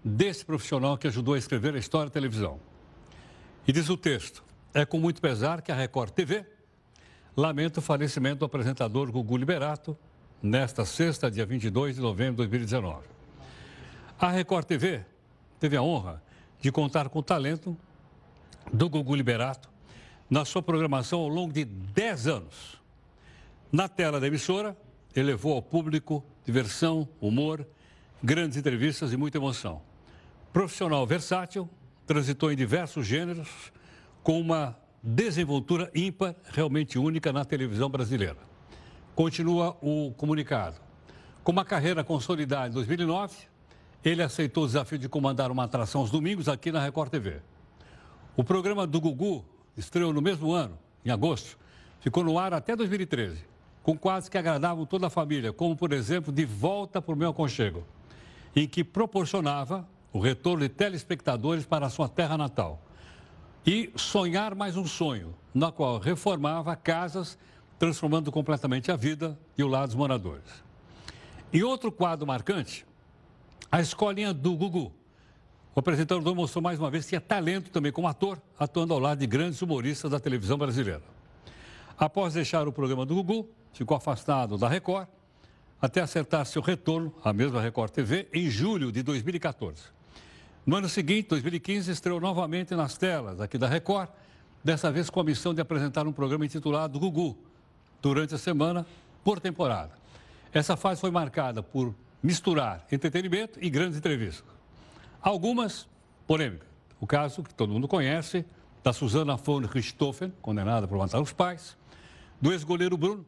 desse profissional que ajudou a escrever a história da televisão. E diz o texto: é com muito pesar que a Record TV lamenta o falecimento do apresentador Gugu Liberato nesta sexta, dia 22 de novembro de 2019. A Record TV teve a honra de contar com o talento do Gugu Liberato na sua programação ao longo de 10 anos. Na tela da emissora, ele levou ao público diversão, humor, grandes entrevistas e muita emoção. Profissional versátil, transitou em diversos gêneros com uma desenvoltura ímpar, realmente única na televisão brasileira. Continua o comunicado. Com uma carreira consolidada em 2009, ele aceitou o desafio de comandar uma atração aos domingos aqui na Record TV. O programa do Gugu estreou no mesmo ano, em agosto, ficou no ar até 2013, com quadros que agradavam toda a família, como, por exemplo, De Volta para o Meu Aconchego, em que proporcionava o retorno de telespectadores para a sua terra natal. E Sonhar Mais um Sonho, na qual reformava casas, transformando completamente a vida e o lado dos moradores. Em outro quadro marcante, a escolinha do Gugu, o apresentador mostrou mais uma vez que tinha talento também como ator, atuando ao lado de grandes humoristas da televisão brasileira. Após deixar o programa do Gugu, ficou afastado da Record, até acertar seu retorno à mesma Record TV em julho de 2014. No ano seguinte, 2015, estreou novamente nas telas aqui da Record, dessa vez com a missão de apresentar um programa intitulado Gugu, durante a semana, por temporada. Essa fase foi marcada por misturar entretenimento e grandes entrevistas. Algumas polêmicas. O caso que todo mundo conhece, da Susana von Richthofen, condenada por matar os pais, do ex-goleiro Bruno,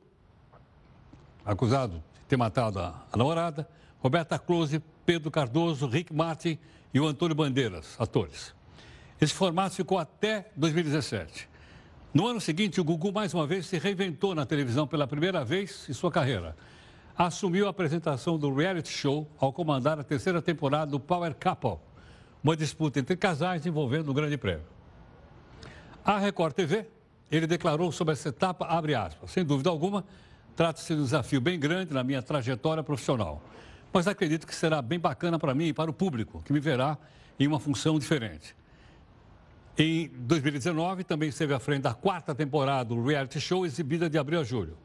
acusado de ter matado a, a namorada, Roberta Close, Pedro Cardoso, Rick Martin e o Antônio Bandeiras, atores. Esse formato ficou até 2017. No ano seguinte, o Gugu mais uma vez se reinventou na televisão pela primeira vez em sua carreira. Assumiu a apresentação do reality show ao comandar a terceira temporada do Power Couple, uma disputa entre casais envolvendo o Grande Prêmio. A Record TV, ele declarou sobre essa etapa, abre aspas, sem dúvida alguma, trata-se de um desafio bem grande na minha trajetória profissional. Mas acredito que será bem bacana para mim e para o público, que me verá em uma função diferente. Em 2019, também esteve à frente da quarta temporada do reality show, exibida de abril a julho.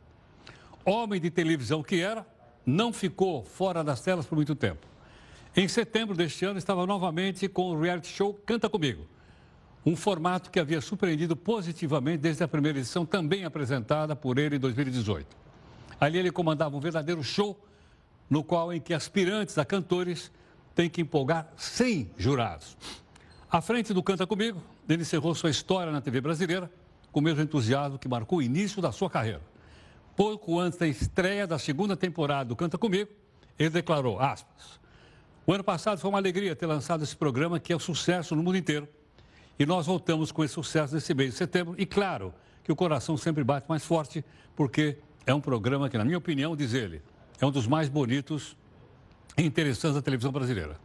Homem de televisão que era, não ficou fora das telas por muito tempo. Em setembro deste ano, estava novamente com o reality show Canta Comigo. Um formato que havia surpreendido positivamente desde a primeira edição, também apresentada por ele em 2018. Ali ele comandava um verdadeiro show, no qual em que aspirantes a cantores têm que empolgar 100 jurados. À frente do Canta Comigo, ele encerrou sua história na TV brasileira com o mesmo entusiasmo que marcou o início da sua carreira. Pouco antes da estreia da segunda temporada do Canta Comigo, ele declarou, aspas, o ano passado foi uma alegria ter lançado esse programa que é um sucesso no mundo inteiro. E nós voltamos com esse sucesso nesse mês de setembro. E claro que o coração sempre bate mais forte, porque é um programa que, na minha opinião, diz ele, é um dos mais bonitos e interessantes da televisão brasileira.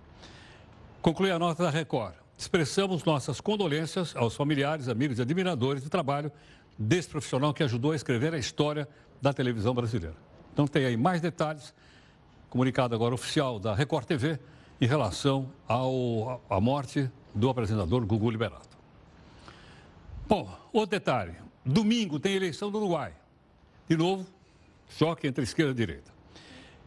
Conclui a nota da Record. Expressamos nossas condolências aos familiares, amigos e admiradores do trabalho desse profissional que ajudou a escrever a história da televisão brasileira. Então tem aí mais detalhes comunicado agora oficial da Record TV em relação ao, à morte do apresentador Gugu Liberato. Bom, outro detalhe. Domingo tem eleição do Uruguai. De novo, choque entre esquerda e direita.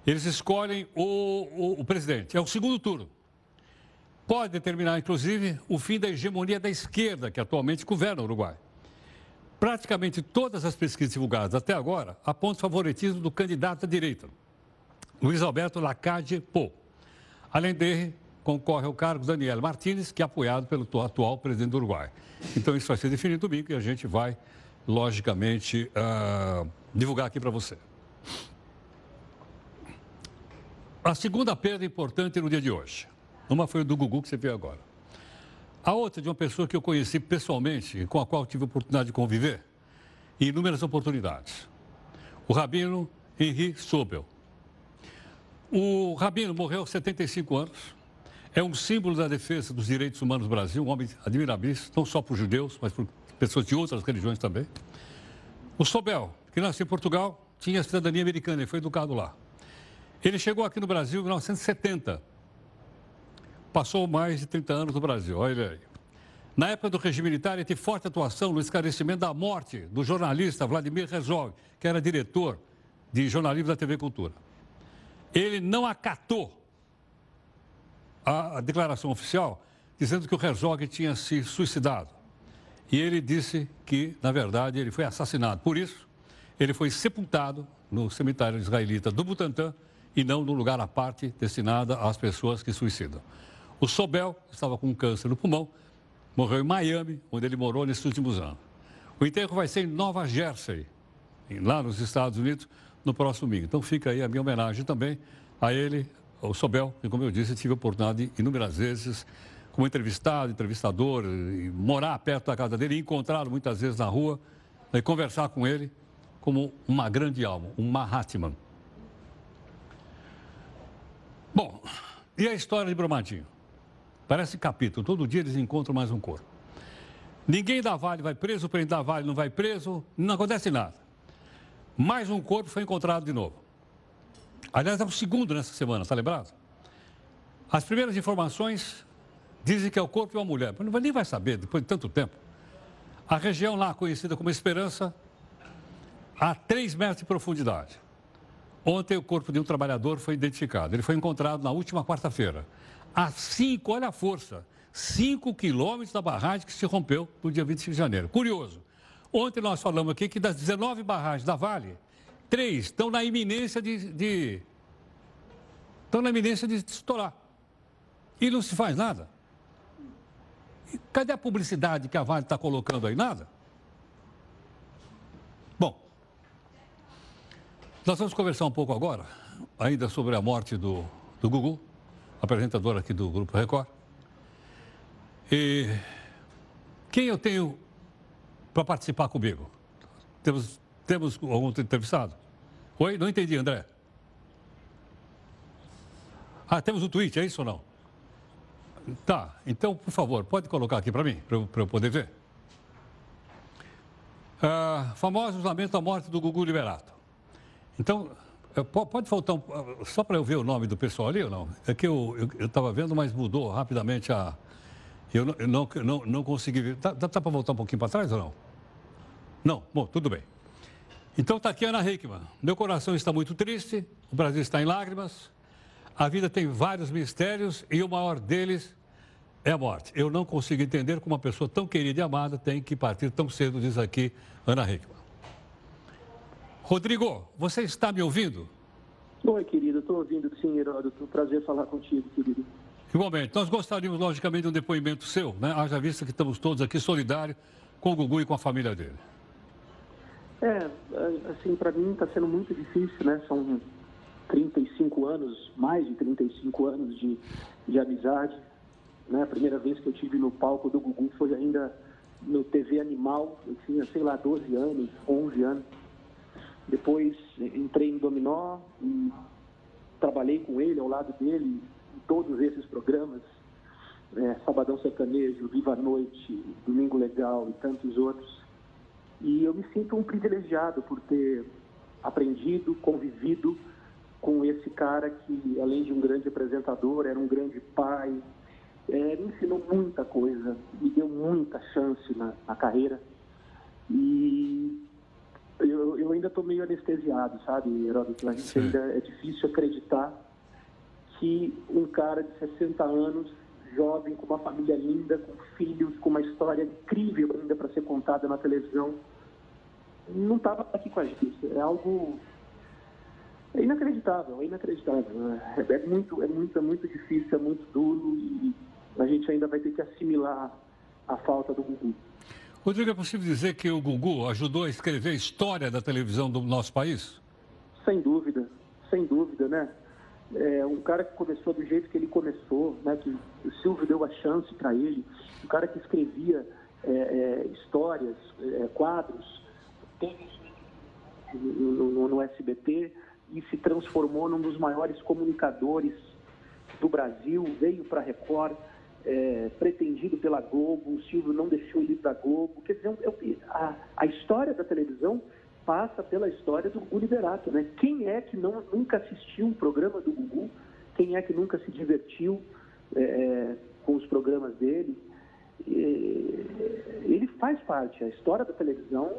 Eles escolhem o, o, o presidente. É o segundo turno. Pode determinar, inclusive, o fim da hegemonia da esquerda, que atualmente governa o Uruguai. Praticamente todas as pesquisas divulgadas até agora apontam favoritismo do candidato à direita, Luiz Alberto Lacade Pou. Além dele, concorre ao cargo Daniel Martins, que é apoiado pelo atual presidente do Uruguai. Então, isso vai ser definido domingo e a gente vai, logicamente, uh, divulgar aqui para você. A segunda perda importante no dia de hoje. Uma foi do Gugu, que você viu agora. A outra de uma pessoa que eu conheci pessoalmente, com a qual tive a oportunidade de conviver, em inúmeras oportunidades. O Rabino Henri Sobel. O Rabino morreu aos 75 anos. É um símbolo da defesa dos direitos humanos no Brasil, um homem admirável, não só por judeus, mas por pessoas de outras religiões também. O Sobel, que nasceu em Portugal, tinha cidadania americana e foi educado lá. Ele chegou aqui no Brasil em 1970 passou mais de 30 anos no Brasil. Olha ele aí. Na época do regime militar, ele teve forte atuação no esclarecimento da morte do jornalista Vladimir Herzog, que era diretor de jornalismo da TV Cultura. Ele não acatou a, declaração oficial dizendo que o Herzog tinha se suicidado. E ele disse que, na verdade, ele foi assassinado. Por isso, ele foi sepultado no cemitério israelita do Butantã e não no lugar à parte destinado às pessoas que suicidam. O Sobel estava com câncer no pulmão, morreu em Miami, onde ele morou nesses últimos anos. O enterro vai ser em Nova Jersey, lá nos Estados Unidos, no próximo domingo. Então fica aí a minha homenagem também a ele, ao Sobel, que, como eu disse, tive a oportunidade inúmeras vezes, como entrevistado, entrevistador, morar perto da casa dele, encontrá-lo muitas vezes na rua, e conversar com ele como uma grande alma, um Mahatman. Bom, e a história de Brumadinho? Parece capítulo. Todo dia eles encontram mais um corpo. Ninguém da Vale vai preso, o presidente da Vale não vai preso, não acontece nada. Mais um corpo foi encontrado de novo. Aliás, é o segundo nessa semana, está lembrado? As primeiras informações dizem que é o corpo de uma mulher, mas nem vai saber depois de tanto tempo. A região lá, conhecida como Esperança, a 3 metros de profundidade. Ontem o corpo de um trabalhador foi identificado. Ele foi encontrado na última quarta-feira a 5, olha a força, 5 quilômetros da barragem que se rompeu no dia 25 de janeiro. Curioso. Ontem nós falamos aqui que das 19 barragens da Vale, três estão na iminência de, de estão na iminência de estourar. E não se faz nada. E cadê a publicidade que a Vale está colocando aí? Nada. Bom, nós vamos conversar um pouco agora, ainda sobre a morte do, do Gugu apresentador aqui do Grupo Record. E quem eu tenho para participar comigo? Temos, temos algum entrevistado? Oi? Não entendi, André. Ah, temos um tweet, é isso ou não? Tá, então, por favor, pode colocar aqui para mim, para eu, poder ver. Ah, famosos lamentos da morte do Gugu Liberato. Então, Pode faltar um, só para eu ver o nome do pessoal ali ou não? É que eu estava vendo, mas mudou rapidamente a. Eu não, eu não, não, não consegui ver. Dá, dá para voltar um pouquinho para trás ou não? Não? Bom, tudo bem. Então está aqui Ana Hickman. Meu coração está muito triste, o Brasil está em lágrimas, a vida tem vários mistérios e o maior deles é a morte. Eu não consigo entender como uma pessoa tão querida e amada tem que partir tão cedo, diz aqui Ana Hickman. Rodrigo, você está me ouvindo? Oi, querido, estou ouvindo sim, Heródoto. Prazer falar contigo, querido. Igualmente. Nós gostaríamos, logicamente, de um depoimento seu, né? Haja vista que estamos todos aqui solidários com o Gugu e com a família dele. É, assim, para mim está sendo muito difícil, né? São 35 anos, mais de 35 anos de, de amizade. Né? A primeira vez que eu tive no palco do Gugu foi ainda no TV Animal. Eu tinha, sei lá, 12 anos, 11 anos. Depois entrei em Dominó e trabalhei com ele, ao lado dele, todos esses programas, é, Sabadão Sertanejo, Viva a Noite, Domingo Legal e tantos outros. E eu me sinto um privilegiado por ter aprendido, convivido com esse cara que, além de um grande apresentador, era um grande pai, é, me ensinou muita coisa, me deu muita chance na, na carreira. E eu, eu ainda estou meio anestesiado, sabe, Heródoto? A gente ainda é difícil acreditar que um cara de 60 anos, jovem, com uma família linda, com filhos, com uma história incrível ainda para ser contada na televisão, não estava aqui com a gente. É algo é inacreditável, é inacreditável. É, é, muito, é muito, é muito difícil, é muito duro e a gente ainda vai ter que assimilar a falta do Gugu. Rodrigo, é possível dizer que o Gugu ajudou a escrever a história da televisão do nosso país? Sem dúvida, sem dúvida, né? É, um cara que começou do jeito que ele começou, né? Que o Silvio deu a chance para ele, um cara que escrevia é, é, histórias, é, quadros, no, no, no SBT e se transformou num dos maiores comunicadores do Brasil, veio para a Record, é, pretendido pela Globo, o Silvio não deixou ele para a Globo. Quer dizer, é a, a, história da televisão passa pela história do Gugu Liberato. Né? Quem é que não, nunca assistiu um programa do Gugu? Quem é que nunca se divertiu é, com os programas dele? ele faz parte, a história da televisão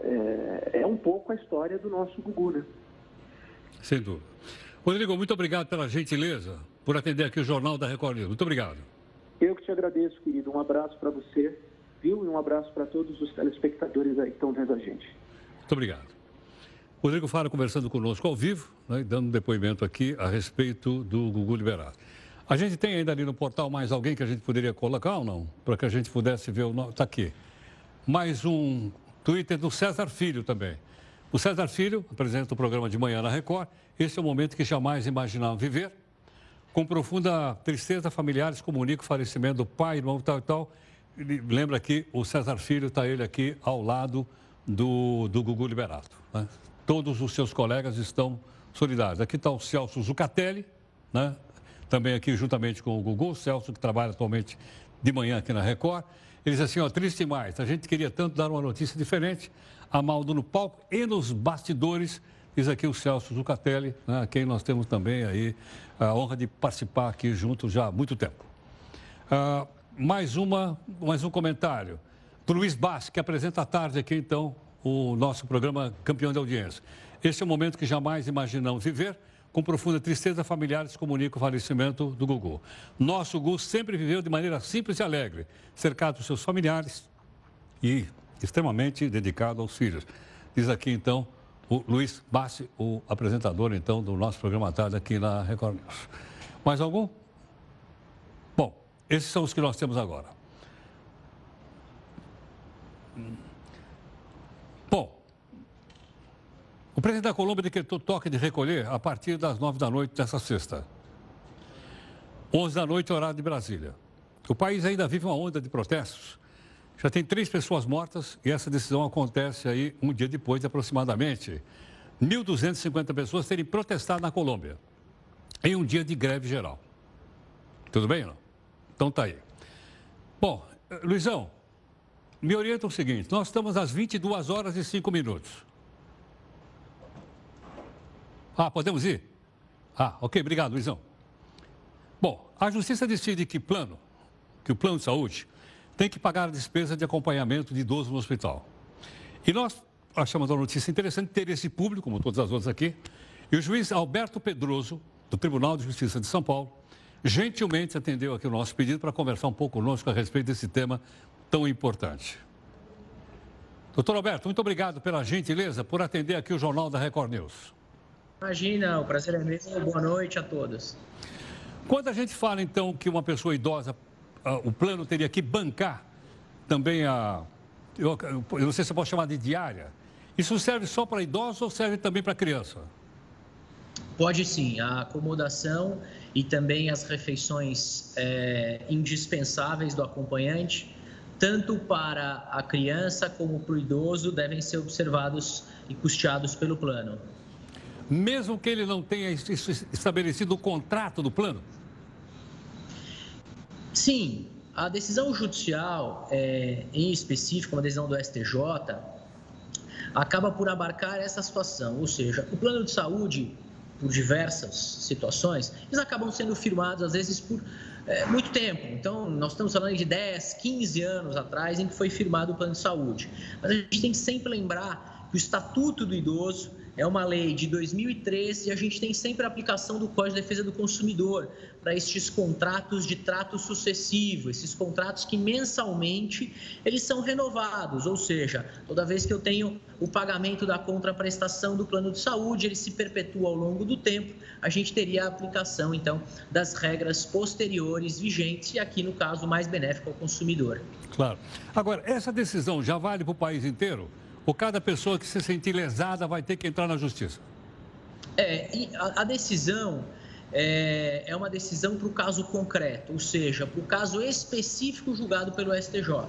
é, é um pouco a história do nosso Gugu, né? Sem dúvida. Rodrigo, muito obrigado pela gentileza por atender aqui o Jornal da Record News. Muito obrigado. Eu que te agradeço, querido. Um abraço para você, viu? E um abraço para todos os telespectadores aí que estão vendo a gente. Muito obrigado. Rodrigo Fara conversando conosco ao vivo, né, dando um depoimento aqui a respeito do Gugu Liberado. A gente tem ainda ali no portal mais alguém que a gente poderia colocar ou não? Para que a gente pudesse ver o nome. Está aqui. Mais um Twitter do César Filho também. O César Filho apresenta o programa de manhã na Record. Esse é o momento que jamais imaginavam viver. Com profunda tristeza, familiares comunicam o falecimento do pai, irmão, tal e tal. Lembra que o César Filho está ele aqui ao lado do, do Gugu Liberato. Né? Todos os seus colegas estão solidários. Aqui está o Celso Zucatelli, né? também aqui juntamente com o Gugu, o Celso que trabalha atualmente de manhã aqui na Record. Ele diz assim, ó, triste demais, a gente queria tanto dar uma notícia diferente, Amaldo no palco e nos bastidores. Diz aqui o Celso Zucatelli, né, a quem nós temos também aí a honra de participar aqui juntos já há muito tempo. Ah, mais, uma, mais um comentário do Luiz Bassi, que apresenta à tarde aqui então o nosso programa Campeão de Audiência. Este é um momento que jamais imaginamos viver. Com profunda tristeza, familiares comunicam o falecimento do Gugu. Nosso Gugu sempre viveu de maneira simples e alegre, cercado dos seus familiares e extremamente dedicado aos filhos. Diz aqui, então, o Luiz Bassi, o apresentador, então, do nosso programa tarde aqui na Record News. Mais algum? Bom, esses são os que nós temos agora. Bom, o presidente da Colômbia decretou toque de recolher a partir das nove da noite dessa sexta. Onze da noite, horário de Brasília. O país ainda vive uma onda de protestos já tem três pessoas mortas e essa decisão acontece aí um dia depois de aproximadamente 1.250 pessoas terem protestado na Colômbia em um dia de greve geral. Tudo bem, não? Então tá aí. Bom, Luizão, me orienta o seguinte: nós estamos às 22 horas e 5 minutos. Ah, podemos ir? Ah, ok, obrigado, Luizão. Bom, a justiça decide que plano, que o plano de saúde tem que pagar a despesa de acompanhamento de idoso no hospital. E nós achamos a notícia interessante ter esse público, como todas as outras aqui, e o juiz Alberto Pedroso, do Tribunal de Justiça de São Paulo, gentilmente atendeu aqui o nosso pedido para conversar um pouco conosco a respeito desse tema tão importante. Doutor Alberto, muito obrigado pela gentileza por atender aqui o Jornal da Record News. Imagina, o prazer é meu. Boa noite a todos. Quando a gente fala, então, que uma pessoa idosa o plano teria que bancar também a. Eu, eu não sei se eu posso chamar de diária. Isso serve só para idosos ou serve também para criança? Pode sim, a acomodação e também as refeições é, indispensáveis do acompanhante, tanto para a criança como para o idoso, devem ser observados e custeados pelo plano. Mesmo que ele não tenha estabelecido o contrato do plano? Sim, a decisão judicial, é, em específico, uma decisão do STJ, acaba por abarcar essa situação, ou seja, o plano de saúde, por diversas situações, eles acabam sendo firmados, às vezes, por é, muito tempo. Então, nós estamos falando de 10, 15 anos atrás em que foi firmado o plano de saúde. Mas a gente tem que sempre lembrar que o Estatuto do Idoso é uma lei de 2013 e a gente tem sempre a aplicação do Código de Defesa do Consumidor para estes contratos de trato sucessivo, esses contratos que mensalmente eles são renovados, ou seja, toda vez que eu tenho o pagamento da contraprestação do plano de saúde, ele se perpetua ao longo do tempo, a gente teria a aplicação então das regras posteriores vigentes e aqui no caso mais benéfico ao consumidor. Claro. Agora, essa decisão já vale para o país inteiro? Ou cada pessoa que se sentir lesada vai ter que entrar na justiça? É, a, a decisão é, é, uma decisão para o caso concreto, ou seja, para o caso específico julgado pelo STJ.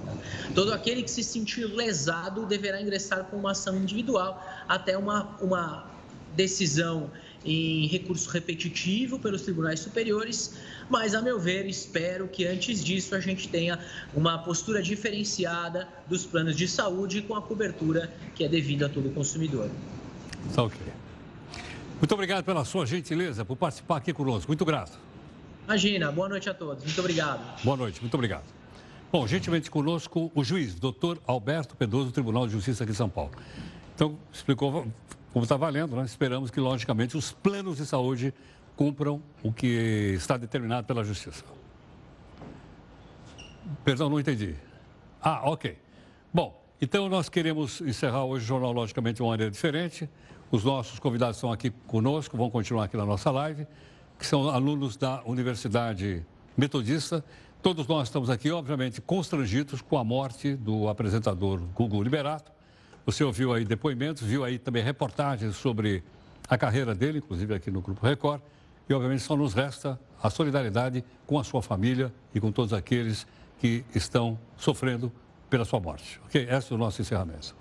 Todo aquele que se sentir lesado deverá ingressar com uma ação individual até uma, uma decisão em recurso repetitivo pelos tribunais superiores, mas, a meu ver, espero que antes disso a gente tenha uma postura diferenciada dos planos de saúde com a cobertura que é devida a todo consumidor. Tá ok. Muito obrigado pela sua gentileza por participar aqui conosco. Muito grato. Imagina, boa noite a todos. Muito obrigado. Boa noite, muito obrigado. Bom, gentilmente conosco o juiz, doutor Alberto Pedroso, do Tribunal de Justiça aqui de São Paulo. Então, explicou como está valendo, nós esperamos que, logicamente, os planos de saúde cumpram o que está determinado pela Justiça. Perdão, não entendi. Ah, ok. Bom, então nós queremos encerrar hoje o jornal, logicamente, de uma maneira diferente. Os nossos convidados estão aqui conosco, vão continuar aqui na nossa live, que são alunos da Universidade Metodista. Todos nós estamos aqui, obviamente, constrangidos com a morte do apresentador Gugu Liberato. Você ouviu aí depoimentos, viu aí também reportagens sobre a carreira dele, inclusive aqui no Grupo Record. E, obviamente, só nos resta a solidariedade com a sua família e com todos aqueles que estão sofrendo pela sua morte. Ok? Esse é o nosso encerramento.